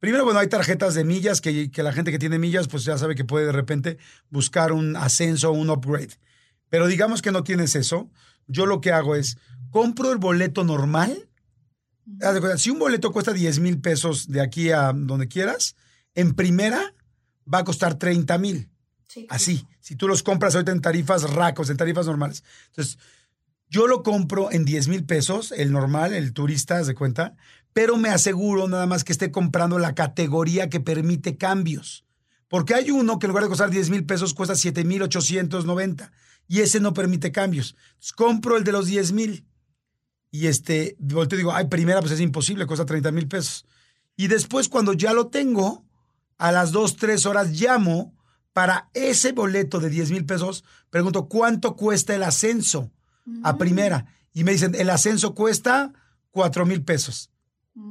primero, bueno, hay tarjetas de millas que, que la gente que tiene millas, pues ya sabe que puede de repente buscar un ascenso o un upgrade. Pero digamos que no tienes eso. Yo lo que hago es, compro el boleto normal. Si un boleto cuesta 10 mil pesos de aquí a donde quieras, en primera va a costar 30 mil. Sí, Así, si tú los compras ahorita en tarifas racos, en tarifas normales. Entonces, yo lo compro en 10 mil pesos, el normal, el turista, de cuenta, pero me aseguro nada más que esté comprando la categoría que permite cambios. Porque hay uno que en lugar de costar 10 mil pesos cuesta 7 mil 890 y ese no permite cambios. Entonces, compro el de los 10 mil y este, volteo y digo, ay, primera pues es imposible, cuesta 30 mil pesos. Y después cuando ya lo tengo, a las 2, 3 horas llamo para ese boleto de 10 mil pesos, pregunto, ¿cuánto cuesta el ascenso? a primera. Y me dicen, el ascenso cuesta cuatro mil pesos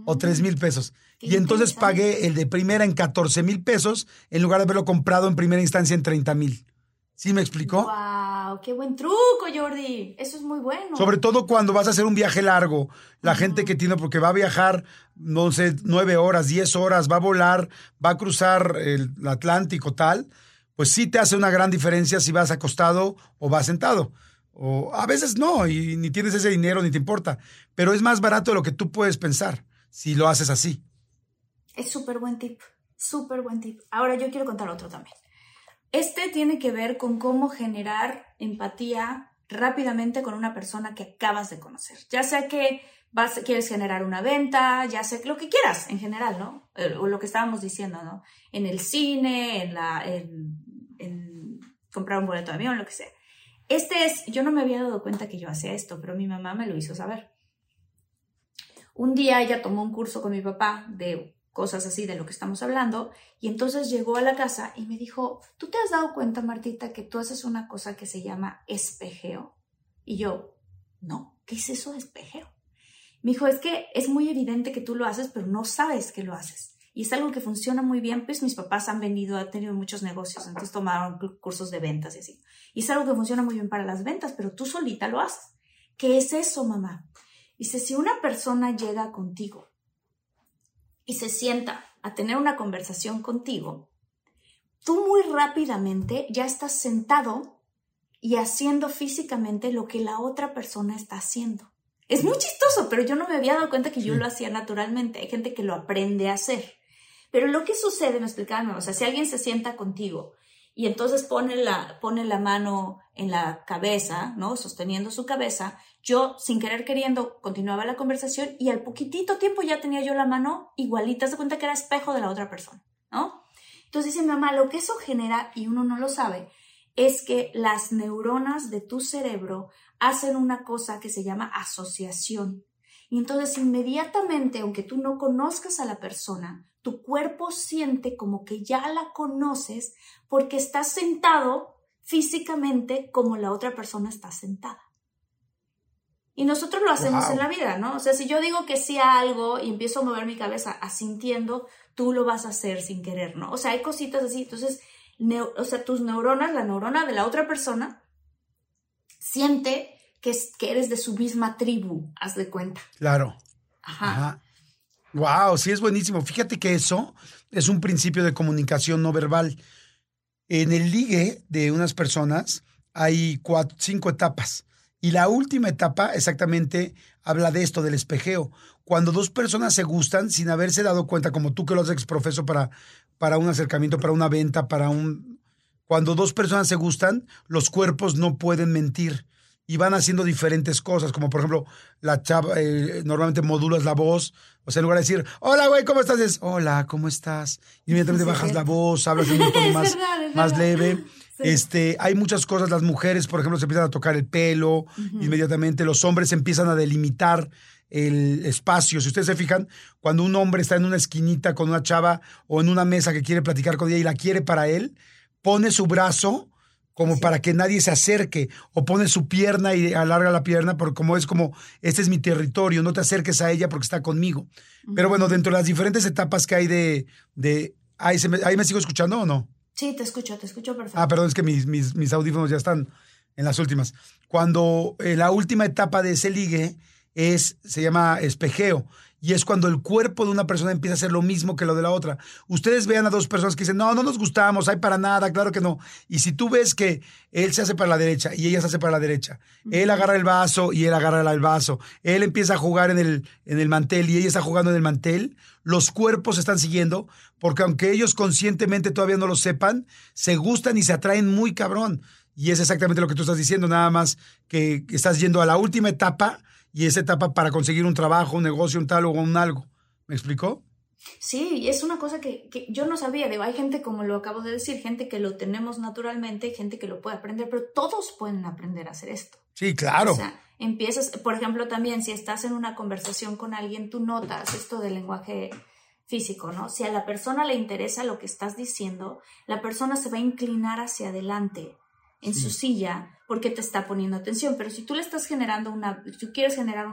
o tres mil pesos. Y entonces pagué el de primera en 14 mil pesos en lugar de haberlo comprado en primera instancia en 30 mil. ¿Sí me explicó? ¡Wow! ¡Qué buen truco, Jordi! Eso es muy bueno. Sobre todo cuando vas a hacer un viaje largo. La gente que tiene, porque va a viajar, no sé, nueve horas, diez horas, va a volar, va a cruzar el Atlántico, tal, pues sí te hace una gran diferencia si vas acostado o vas sentado. O a veces no, y ni tienes ese dinero ni te importa. Pero es más barato de lo que tú puedes pensar si lo haces así. Es súper buen tip, súper buen tip. Ahora yo quiero contar otro también. Este tiene que ver con cómo generar empatía rápidamente con una persona que acabas de conocer. Ya sea que vas, quieres generar una venta, ya sea lo que quieras en general, ¿no? O lo que estábamos diciendo, ¿no? En el cine, en, la, en comprar un boleto de avión, lo que sea. Este es, yo no me había dado cuenta que yo hacía esto, pero mi mamá me lo hizo saber. Un día ella tomó un curso con mi papá de cosas así de lo que estamos hablando y entonces llegó a la casa y me dijo, ¿tú te has dado cuenta, Martita, que tú haces una cosa que se llama espejeo? Y yo, no, ¿qué es eso de espejeo? Me dijo, es que es muy evidente que tú lo haces, pero no sabes que lo haces. Y es algo que funciona muy bien, pues mis papás han vendido, han tenido muchos negocios, entonces tomaron cursos de ventas y así. Y es algo que funciona muy bien para las ventas, pero tú solita lo haces. ¿Qué es eso, mamá? Dice, si una persona llega contigo y se sienta a tener una conversación contigo, tú muy rápidamente ya estás sentado y haciendo físicamente lo que la otra persona está haciendo. Es muy chistoso, pero yo no me había dado cuenta que yo lo hacía naturalmente. Hay gente que lo aprende a hacer. Pero lo que sucede, me explicaba, o sea, si alguien se sienta contigo y entonces pone la, pone la mano en la cabeza, ¿no? Sosteniendo su cabeza, yo sin querer queriendo continuaba la conversación y al poquitito tiempo ya tenía yo la mano igualita, se cuenta que era espejo de la otra persona, ¿no? Entonces dice mamá, lo que eso genera, y uno no lo sabe, es que las neuronas de tu cerebro hacen una cosa que se llama asociación. Y entonces inmediatamente, aunque tú no conozcas a la persona, tu cuerpo siente como que ya la conoces porque estás sentado físicamente como la otra persona está sentada. Y nosotros lo hacemos Wow. en la vida, ¿no? O sea, si yo digo que sí a algo y empiezo a mover mi cabeza asintiendo, tú lo vas a hacer sin querer, ¿no? O sea, hay cositas así. Entonces, o sea, tus neuronas, la neurona de la otra persona, siente que, es, que eres de su misma tribu, haz de cuenta. Claro. Ajá. Ajá. Wow, sí es buenísimo. Fíjate que eso es un principio de comunicación no verbal. En el ligue de unas personas hay cuatro, cinco etapas Y la última etapa exactamente habla de esto, del espejeo. Cuando dos personas se gustan sin haberse dado cuenta, como tú que lo haces profeso para, para un acercamiento, para una venta, para un... Cuando dos personas se gustan, los cuerpos no pueden mentir y van haciendo diferentes cosas, como por ejemplo, la chava, eh, normalmente modulas la voz, o sea, en lugar de decir, hola, güey, ¿cómo estás? Es, hola, ¿cómo estás? Inmediatamente bajas la voz, hablas en un tono más, más leve. Este, hay muchas cosas, las mujeres, por ejemplo, se empiezan a tocar el pelo, inmediatamente los hombres empiezan a delimitar el espacio. Si ustedes se fijan, cuando un hombre está en una esquinita con una chava o en una mesa que quiere platicar con ella y la quiere para él, pone su brazo como para que nadie se acerque, o pone su pierna y alarga la pierna, porque como es como, este es mi territorio, no te acerques a ella porque está conmigo. Pero bueno, dentro de las diferentes etapas que hay de... de ¿ahí, me, ¿Ahí me sigo escuchando o no? Sí, te escucho, te escucho perfecto. Ah, perdón, es que mis, mis, mis audífonos ya están en las últimas. Cuando eh, la última etapa de ese ligue es, se llama espejeo y es cuando el cuerpo de una persona empieza a hacer lo mismo que lo de la otra. Ustedes vean a dos personas que dicen, no, no nos gustamos, hay para nada, claro que no. Y si tú ves que él se hace para la derecha y ella se hace para la derecha, él agarra el vaso y él agarra el vaso, él empieza a jugar en el, en el mantel y ella está jugando en el mantel, los cuerpos se están siguiendo, porque aunque ellos conscientemente todavía no lo sepan, se gustan y se atraen muy cabrón. Y es exactamente lo que tú estás diciendo, nada más que estás yendo a la última etapa y esa etapa para conseguir un trabajo, un negocio, un tal o un algo. ¿Me explicó? Sí, es una cosa que, yo no sabía. Digo, hay gente, como lo acabo de decir, gente que lo tenemos naturalmente, gente que lo puede aprender, pero todos pueden aprender a hacer esto. Sí, claro. O sea, empiezas, por ejemplo, también si estás en una conversación con alguien, tú notas esto del lenguaje físico, ¿no? Si a la persona le interesa lo que estás diciendo, la persona se va a inclinar hacia adelante en su silla porque te está poniendo atención. Pero si tú le estás generando una, si tú quieres generar.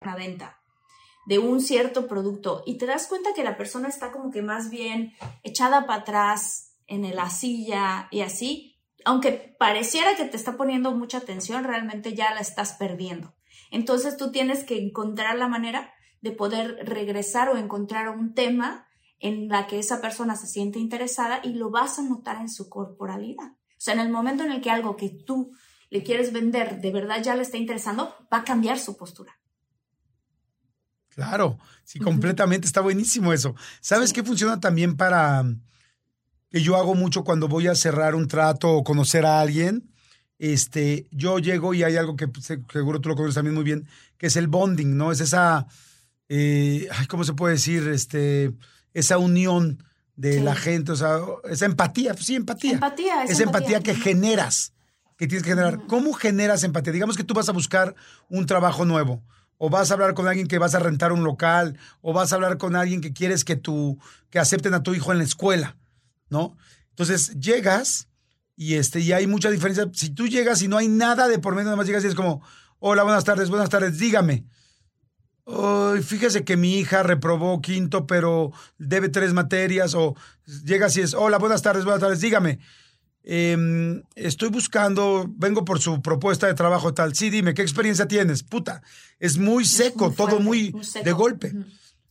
Una venta de un cierto producto y te das cuenta que la persona está como que más bien echada para atrás en la silla y así, aunque pareciera que te está poniendo mucha atención, realmente ya la estás perdiendo. Entonces tú tienes que encontrar la manera de poder regresar o encontrar un tema en la que esa persona se siente interesada y lo vas a notar en su corporalidad. O sea, en el momento en el que algo que tú le quieres vender de verdad ya le está interesando, va a cambiar su postura. Claro, sí, completamente. Está buenísimo eso. ¿Sabes qué funciona también para que yo hago mucho cuando voy a cerrar un trato o conocer a alguien? Este, yo llego y hay algo que seguro tú lo conoces también muy bien, que es el bonding, ¿no? Es esa, eh, ¿cómo se puede decir? Este, esa unión de la gente, o sea, esa empatía, sí, empatía. Empatía, es empatía, que generas, que tienes que generar. ¿Cómo generas empatía? Digamos que tú vas a buscar un trabajo nuevo, o vas a hablar con alguien que vas a rentar un local, o vas a hablar con alguien que quieres que tú, que acepten a tu hijo en la escuela, ¿no? Entonces llegas y este, y hay mucha diferencia. Si tú llegas y no hay nada de por medio, nada más llegas y es como, hola, buenas tardes, buenas tardes, dígame fíjese que mi hija reprobó quinto, pero debe tres materias, o llega así es, hola, buenas tardes, buenas tardes, dígame. Em, estoy buscando, vengo por su propuesta de trabajo tal. Sí, dime, ¿qué experiencia tienes? Puta, es muy seco, todo muy, de golpe.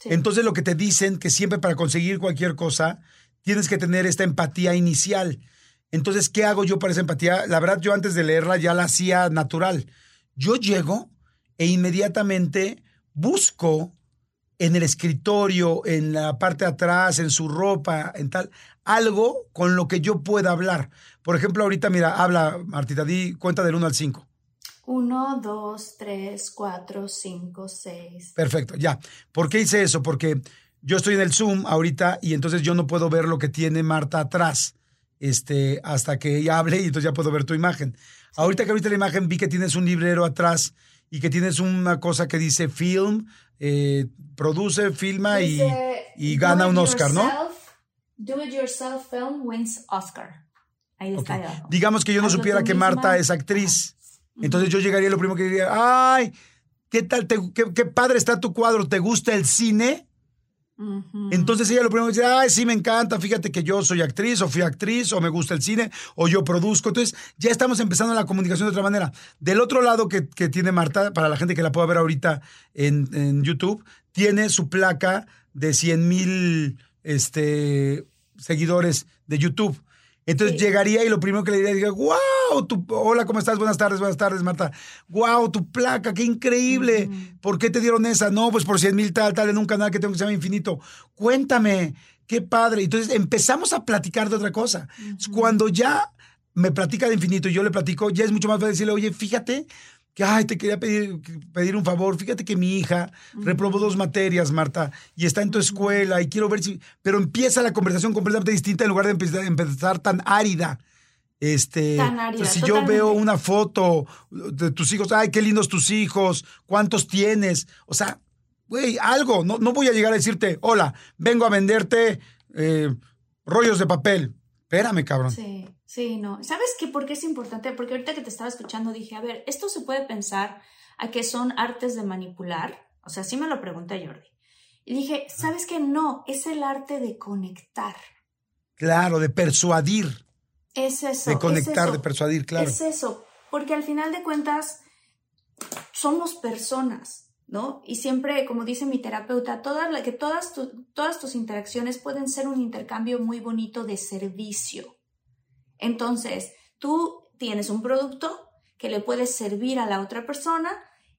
Entonces lo que te dicen que siempre para conseguir cualquier cosa tienes que tener esta empatía inicial. Entonces, ¿qué hago yo para esa empatía? La verdad, yo antes de leerla ya la hacía natural. Yo llego e inmediatamente busco en el escritorio, en la parte de atrás, en su ropa, en tal, algo con lo que yo pueda hablar. Por ejemplo, ahorita, mira, habla, Martita, di cuenta del 1 al 5. 1, 2, 3, 4, 5, 6. Perfecto, ya. ¿Por qué hice eso? Porque yo estoy en el Zoom ahorita y entonces yo no puedo ver lo que tiene Marta atrás este, hasta que ella hable y entonces ya puedo ver tu imagen. Ahorita que ahorita la imagen vi que tienes un librero atrás y que tienes una cosa que dice film, eh, produce, filma y, y gana un Oscar, ¿no? Do it yourself film wins Oscar. Ahí está. Digamos que yo no supiera que Marta es actriz. Entonces yo llegaría y lo primero que diría, ay, ¿qué tal? Te- qué, qué padre está tu cuadro, ¿te gusta el cine? Entonces ella lo primero que dice, ay, sí, me encanta, fíjate que yo soy actriz o fui actriz o me gusta el cine o yo produzco. Entonces ya estamos empezando la comunicación de otra manera. Del otro lado que, que tiene Marta, para la gente que la pueda ver ahorita en, en YouTube, tiene su placa de 100 mil este, seguidores de YouTube. Entonces Sí. llegaría y lo primero que le diría, diría, wow, tu, hola, ¿cómo estás? Buenas tardes, buenas tardes, Marta. Wow, tu placa, qué increíble. ¿Por qué te dieron esa? No, pues por 100 mil tal, tal, en un canal que tengo que se llama Infinito. Cuéntame, qué padre. Entonces empezamos a platicar de otra cosa. Cuando ya me platica de Infinito y yo le platico, ya es mucho más fácil decirle, oye, fíjate que, ay, te quería pedir, pedir un favor. Fíjate que mi hija reprobó dos materias, Marta, y está en tu escuela y quiero ver si... Pero empieza la conversación completamente distinta en lugar de empezar, empezar tan árida. Este, Tan árida, o sea, si yo veo una foto de tus hijos, ay, qué lindos tus hijos, cuántos tienes, o sea, güey, algo, no, no voy a llegar a decirte, hola, vengo a venderte eh, rollos de papel. Espérame, cabrón. Sí, sí, no. ¿Sabes qué? ¿Por qué es importante? Porque ahorita que te estaba escuchando dije, a ver, esto se puede pensar a que son artes de manipular. O sea, sí me lo pregunté Jordi. Y dije, ¿sabes qué? No, es el arte de conectar. Claro, de persuadir, Es eso. de es conectar, eso. de persuadir, claro. Es eso, porque al final de cuentas somos personas, ¿no? Y siempre, como dice mi terapeuta, todas, la- que todas, tu- todas tus interacciones pueden ser un intercambio muy bonito de servicio. Entonces, tú tienes un producto que le puedes servir a la otra persona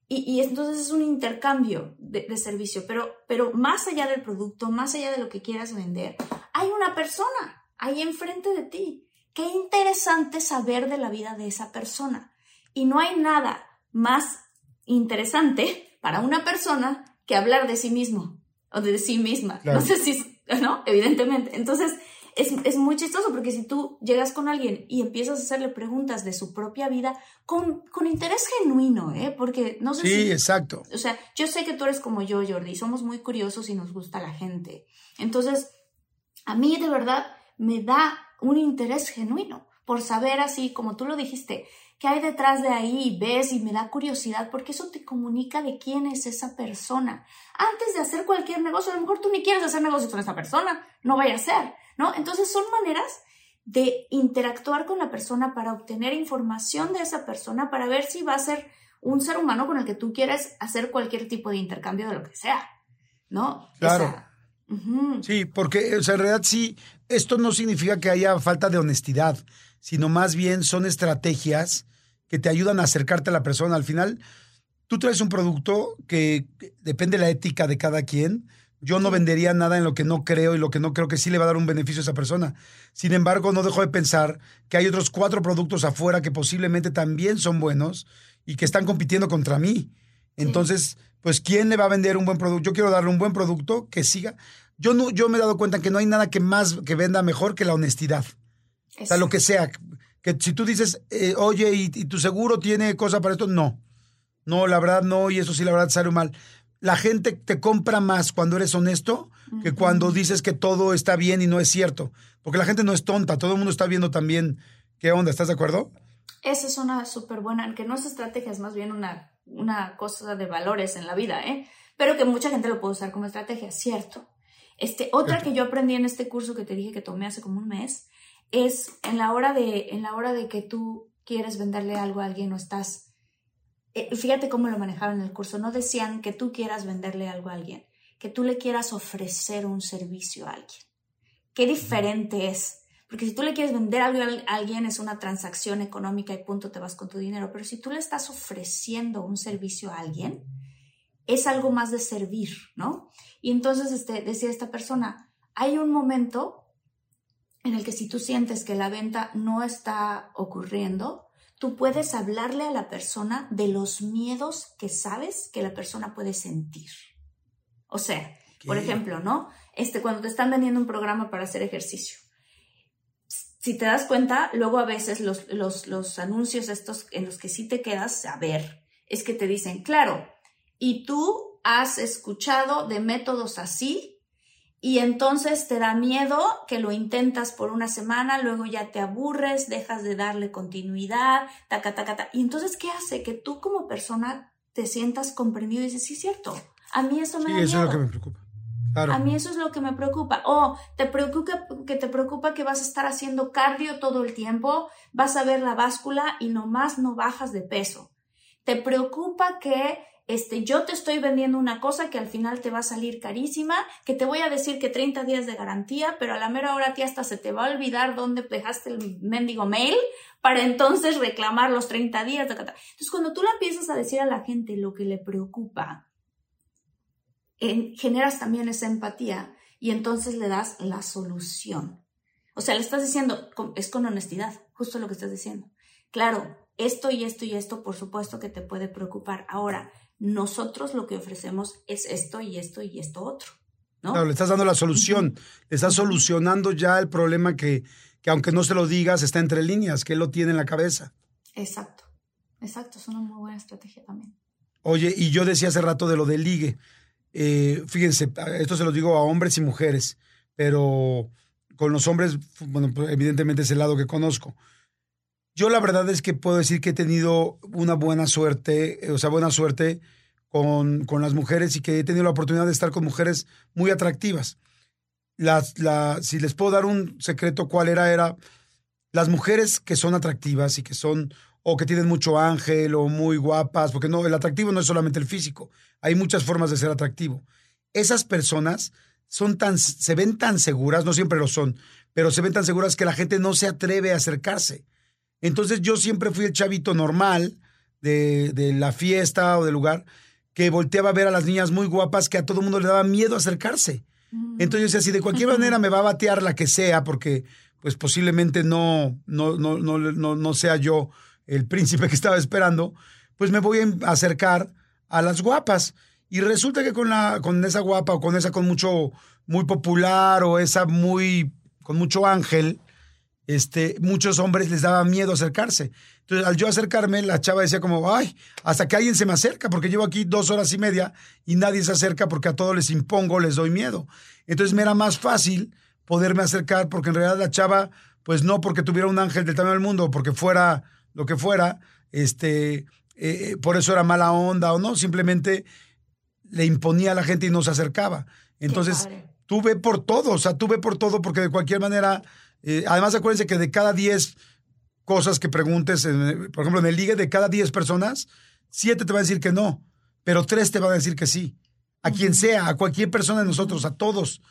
y, y entonces es un intercambio de, de servicio, pero, pero más allá del producto, más allá de lo que quieras vender, hay una persona ahí enfrente de ti. Qué interesante saber de la vida de esa persona. Y no hay nada más interesante para una persona que hablar de sí mismo o de sí misma. Claro. No sé si, ¿no? Evidentemente. Entonces, es, es muy chistoso porque si tú llegas con alguien y empiezas a hacerle preguntas de su propia vida con, con interés genuino, ¿eh? Porque no sé Sí, si... exacto. O sea, yo sé que tú eres como yo, Jordi, somos muy curiosos y nos gusta la gente. Entonces, a mí de verdad me da un interés genuino por saber así, como tú lo dijiste, qué hay detrás de ahí, ves y me da curiosidad porque eso te comunica de quién es esa persona. Antes de hacer cualquier negocio, a lo mejor tú ni quieres hacer negocio con esa persona, no vaya a ser, ¿no? Entonces son maneras de interactuar con la persona para obtener información de esa persona para ver si va a ser un ser humano con el que tú quieres hacer cualquier tipo de intercambio de lo que sea, ¿no? Claro. O sea, ujú. Sí, porque o sea, en realidad sí, esto no significa que haya falta de honestidad, sino más bien son estrategias que te ayudan a acercarte a la persona. Al final, tú traes un producto que depende de la ética de cada quien. Yo no vendería nada en lo que no creo y lo que no creo que sí le va a dar un beneficio a esa persona. Sin embargo, no dejo de pensar que hay otros cuatro productos afuera que posiblemente también son buenos y que están compitiendo contra mí. Entonces, pues, ¿quién le va a vender un buen producto? Yo quiero darle un buen producto que siga. Yo, no, yo me he dado cuenta que no hay nada que más que venda mejor que la honestidad. O sea, lo que sea. Que si tú dices, eh, oye, ¿y, y tu seguro tiene cosa para esto? No. No, la verdad no, y eso sí, la verdad sale mal. La gente te compra más cuando eres honesto que cuando dices que todo está bien y no es cierto. Porque la gente no es tonta, todo el mundo está viendo también qué onda, ¿estás de acuerdo? Esa es una súper buena, que no es estrategia, es más bien una, una cosa de valores en la vida, ¿eh? Pero que mucha gente lo puede usar como estrategia, cierto. Este, otra que yo aprendí en este curso que te dije que tomé hace como un mes, es en la hora de, en la hora de que tú quieres venderle algo a alguien o estás, eh, fíjate cómo lo manejaban en el curso, no decían que tú quieras venderle algo a alguien, que tú le quieras ofrecer un servicio a alguien. Qué diferente es. Porque si tú le quieres vender algo a alguien es una transacción económica y punto, te vas con tu dinero. Pero si tú le estás ofreciendo un servicio a alguien, es algo más de servir, ¿no? Y entonces este, decía esta persona, hay un momento en el que si tú sientes que la venta no está ocurriendo, tú puedes hablarle a la persona de los miedos que sabes que la persona puede sentir. O sea, por ejemplo, ¿no? Este, cuando te están vendiendo un programa para hacer ejercicio. Si te das cuenta, luego a veces los, los, los anuncios estos en los que sí te quedas a ver, es que te dicen, claro, y tú has escuchado de métodos así, y entonces te da miedo que lo intentas por una semana, luego ya te aburres, dejas de darle continuidad, taca, taca, taca. Y entonces, ¿qué hace? Que tú como persona te sientas comprendido y dices, sí, es cierto, a mí eso me Sí, da eso es miedo. lo que me preocupa. Claro. A mí eso es lo que me preocupa. O te preocupa que te preocupa que vas a estar haciendo cardio todo el tiempo, vas a ver la báscula y nomás no bajas de peso. Te preocupa que este, yo te estoy vendiendo una cosa que al final te va a salir carísima, que te voy a decir que 30 días de garantía, pero a la mera hora a ti hasta se te va a olvidar dónde dejaste el mendigo mail para entonces reclamar los 30 días. Entonces, cuando tú le empiezas a decir a la gente lo que le preocupa, en- generas también esa empatía y entonces le das la solución. O sea, le estás diciendo, es con honestidad, justo lo que estás diciendo. Claro, esto y esto y esto, por supuesto que te puede preocupar. Ahora, nosotros lo que ofrecemos es esto y esto y esto otro, ¿no? Claro, le estás dando la solución. Le estás solucionando ya el problema que, que aunque no se lo digas, está entre líneas, que él lo tiene en la cabeza. Exacto, exacto, es una muy buena estrategia también. Oye, y yo decía hace rato de lo del ligue. Eh, fíjense, esto se lo digo a hombres y mujeres, pero con los hombres, bueno, pues, evidentemente es el lado que conozco. Yo la verdad es que puedo decir que he tenido una buena suerte, eh, o sea, buena suerte con, con las mujeres y que he tenido la oportunidad de estar con mujeres muy atractivas. Las, la, si les puedo dar un secreto, ¿cuál era? Era las mujeres que son atractivas y que son o que tienen mucho ángel o muy guapas, porque no, el atractivo no es solamente el físico, hay muchas formas de ser atractivo. Esas personas son tan, se ven tan seguras, no siempre lo son, pero se ven tan seguras que la gente no se atreve a acercarse. Entonces yo siempre fui el chavito normal de, de la fiesta o del lugar que volteaba a ver a las niñas muy guapas que a todo mundo le daba miedo acercarse. Entonces yo decía, si de cualquier manera me va a batear la que sea, porque pues posiblemente no, no, no, no, no, no sea yo el príncipe que estaba esperando, pues me voy a acercar a las guapas. Y resulta que con, la, con esa guapa o con esa con mucho, muy popular o esa muy, con mucho ángel, este, muchos hombres les daba miedo acercarse. Entonces, al yo acercarme, la chava decía como, ay, hasta que alguien se me acerca, porque llevo aquí dos horas y media y nadie se acerca porque a todos les impongo, les doy miedo. Entonces me era más fácil poderme acercar porque en realidad la chava, pues no porque tuviera un ángel del tamaño del mundo, porque fuera lo que fuera, este, eh, por eso era mala onda o no, simplemente le imponía a la gente y no se acercaba. Entonces, tuve por todo, o sea, tuve por todo porque de cualquier manera, eh, además acuérdense que de cada 10 cosas que preguntes, en- por ejemplo, en el ligue, de cada 10 personas, 7 te van a decir que no, pero 3 te van a decir que sí. A quien sea, a cualquier persona de nosotros, a todos.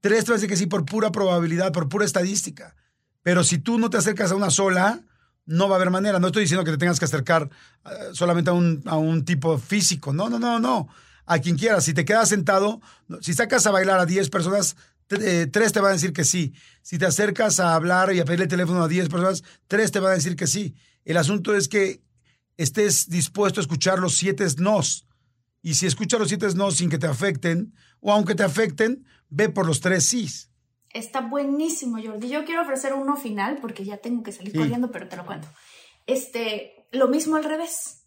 3 te van a decir que sí por pura probabilidad, por pura estadística. Pero si tú no te acercas a una sola, no va a haber manera. No estoy diciendo que te tengas que acercar eh, solamente a un, a un tipo físico. No, no, no, no. A quien quieras. Si te quedas sentado, si sacas a bailar a 10 personas, tres te van a decir que sí. Si te acercas a hablar y a pedirle teléfono a 10 personas, tres te van a decir que sí. El asunto es que estés dispuesto a escuchar los siete nos. Y si escuchas los siete nos sin que te afecten, o aunque te afecten, ve por los tres sís. Está buenísimo, Jordi. Yo quiero ofrecer uno final porque ya tengo que salir Sí. corriendo, pero te lo cuento. Este, lo mismo al revés.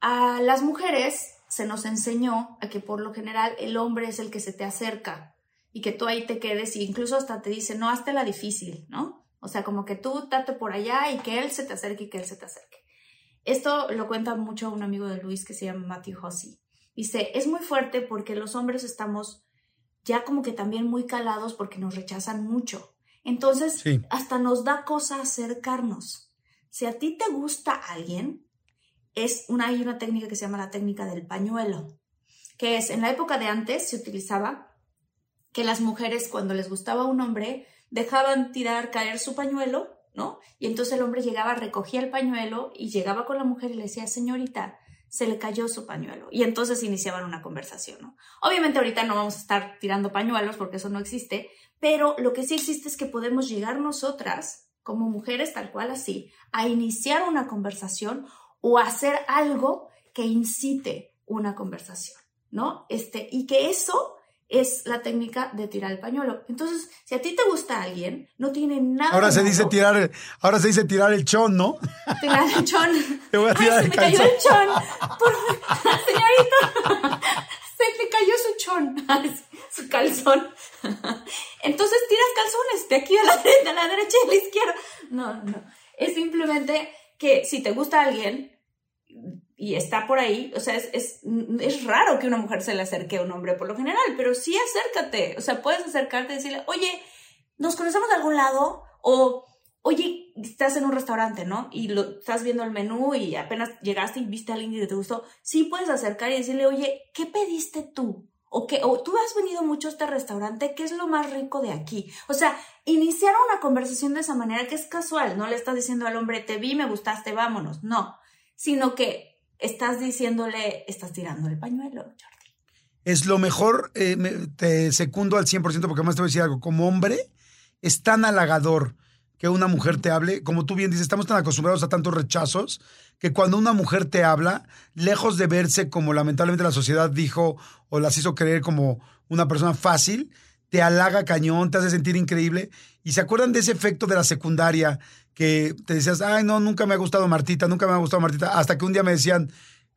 A las mujeres se nos enseñó a que por lo general el hombre es el que se te acerca y que tú ahí te quedes y incluso hasta te dice, no, hazte la difícil, ¿no? O sea, como que tú date por allá y que él se te acerque y que él se te acerque. Esto lo cuenta mucho un amigo de Luis que se llama Matthew Hussey. Dice, es muy fuerte porque los hombres estamos ya como que también muy calados porque nos rechazan mucho. Entonces, Sí. hasta nos da cosa acercarnos. Si a ti te gusta alguien, es una, hay una técnica que se llama la técnica del pañuelo, que es, en la época de antes se utilizaba que las mujeres cuando les gustaba un hombre dejaban tirar, caer su pañuelo, ¿no? Y entonces el hombre llegaba, recogía el pañuelo y llegaba con la mujer y le decía, señorita, se le cayó su pañuelo. Y entonces iniciaban una conversación, ¿no? Obviamente ahorita no vamos a estar tirando pañuelos porque eso no existe, pero lo que sí existe es que podemos llegar nosotras, como mujeres tal cual así, a iniciar una conversación o a hacer algo que incite una conversación, ¿no? Este, y que eso es la técnica de tirar el pañuelo. Entonces, si a ti te gusta alguien, no tiene nada Ahora se malo dice tirar, el- ahora se dice tirar el chon, ¿no? tirar el chon. Te voy a tirar Ay, se el me cayó el chon. Por- Señorita, se le cayó su chon, su calzón. Entonces tiras calzones de aquí a la, de la derecha y a la izquierda. No, no. Es simplemente que si te gusta alguien y está por ahí, o sea, es, es, es, raro que una mujer se le acerque a un hombre por lo general, pero sí acércate. O sea, puedes acercarte y decirle, oye, ¿nos conocemos de algún lado? O oye, estás en un restaurante, ¿no? Y lo, estás viendo el menú y apenas llegaste y viste a alguien que te gustó, sí puedes acercar y decirle, oye, ¿qué pediste tú? O, que, o tú has venido mucho a este restaurante, ¿qué es lo más rico de aquí? O sea, iniciar una conversación de esa manera que es casual, no le estás diciendo al hombre, te vi, me gustaste, vámonos, no, sino que estás diciéndole, estás tirando el pañuelo, Jordi. Es lo mejor, eh, te secundo al 100% porque además te voy a decir algo, como hombre, es tan halagador que una mujer te hable. Como tú bien dices, estamos tan acostumbrados a tantos rechazos que cuando una mujer te habla, lejos de verse como lamentablemente la sociedad dijo o las hizo creer como una persona fácil, te halaga cañón, te hace sentir increíble. Y se acuerdan de ese efecto de la secundaria que te decías, ay, no, nunca me ha gustado Martita, nunca me ha gustado Martita, hasta que un día me decían,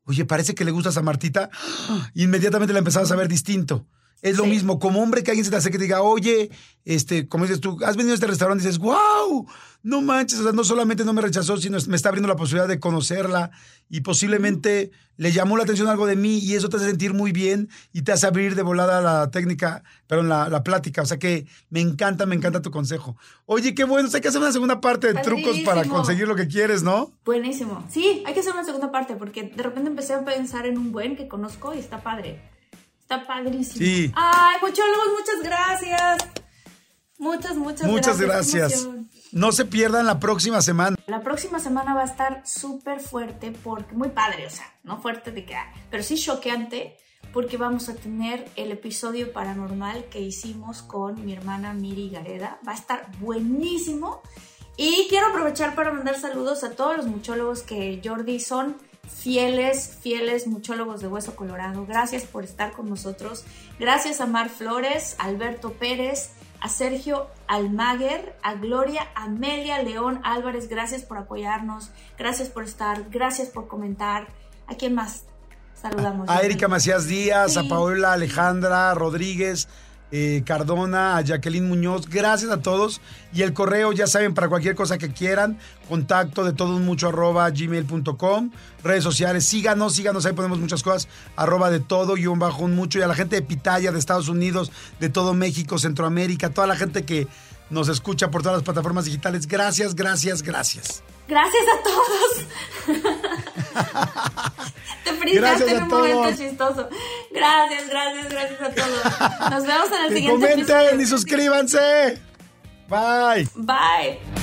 oye, parece que le gustas a Martita. Inmediatamente la empezabas a ver distinto. Es lo mismo, como hombre que alguien se te hace que te diga, oye, este, como dices tú, has venido a este restaurante y dices, wow, no manches, o sea, no solamente no me rechazó, sino me está abriendo la posibilidad de conocerla y posiblemente le llamó la atención algo de mí y eso te hace sentir muy bien y te hace abrir de volada la técnica, perdón, la, la plática. O sea que me encanta, me encanta tu consejo. Oye, qué bueno, hay que hacer una segunda parte de trucos para conseguir lo que quieres, ¿no? Buenísimo. Sí, hay que hacer una segunda parte porque de repente empecé a pensar en un buen que conozco y está padre. Está padrísimo. Sí. Ay, muchólogos, muchas gracias. Muchas, muchas, muchas gracias. No se pierdan la próxima semana. La próxima semana va a estar súper fuerte porque muy padre, o sea, no fuerte de que, pero sí choqueante porque vamos a tener el episodio paranormal que hicimos con mi hermana Miri Gareda. Va a estar buenísimo. Y quiero aprovechar para mandar saludos a todos los muchólogos que Jordi son fieles, fieles muchólogos de Hueso Colorado. Gracias por estar con nosotros. Gracias a Mar Flores, Alberto Pérez, a Sergio Almaguer, a Gloria Amelia León Álvarez. Gracias por apoyarnos, gracias por estar, gracias por comentar. ¿A quién más saludamos? A Erika Macías Díaz, a Paola Alejandra Rodríguez, eh, Cardona, a Jacqueline Muñoz. Gracias a todos. Y el correo, ya saben, para cualquier cosa que quieran, contacto de todo un mucho arroba gmail.com. Redes sociales, síganos, síganos, ahí ponemos muchas cosas. Arroba de todo, un bajo un mucho. Y a la gente de Pitaya, de Estados Unidos, de todo México, Centroamérica, toda la gente que nos escucha por todas las plataformas digitales. Gracias, gracias, gracias. Gracias a todos. Te frisaste en un momento chistoso. Gracias, gracias, gracias a todos. Nos vemos en el siguiente comenten episodio. y suscríbanse. Bye. Bye.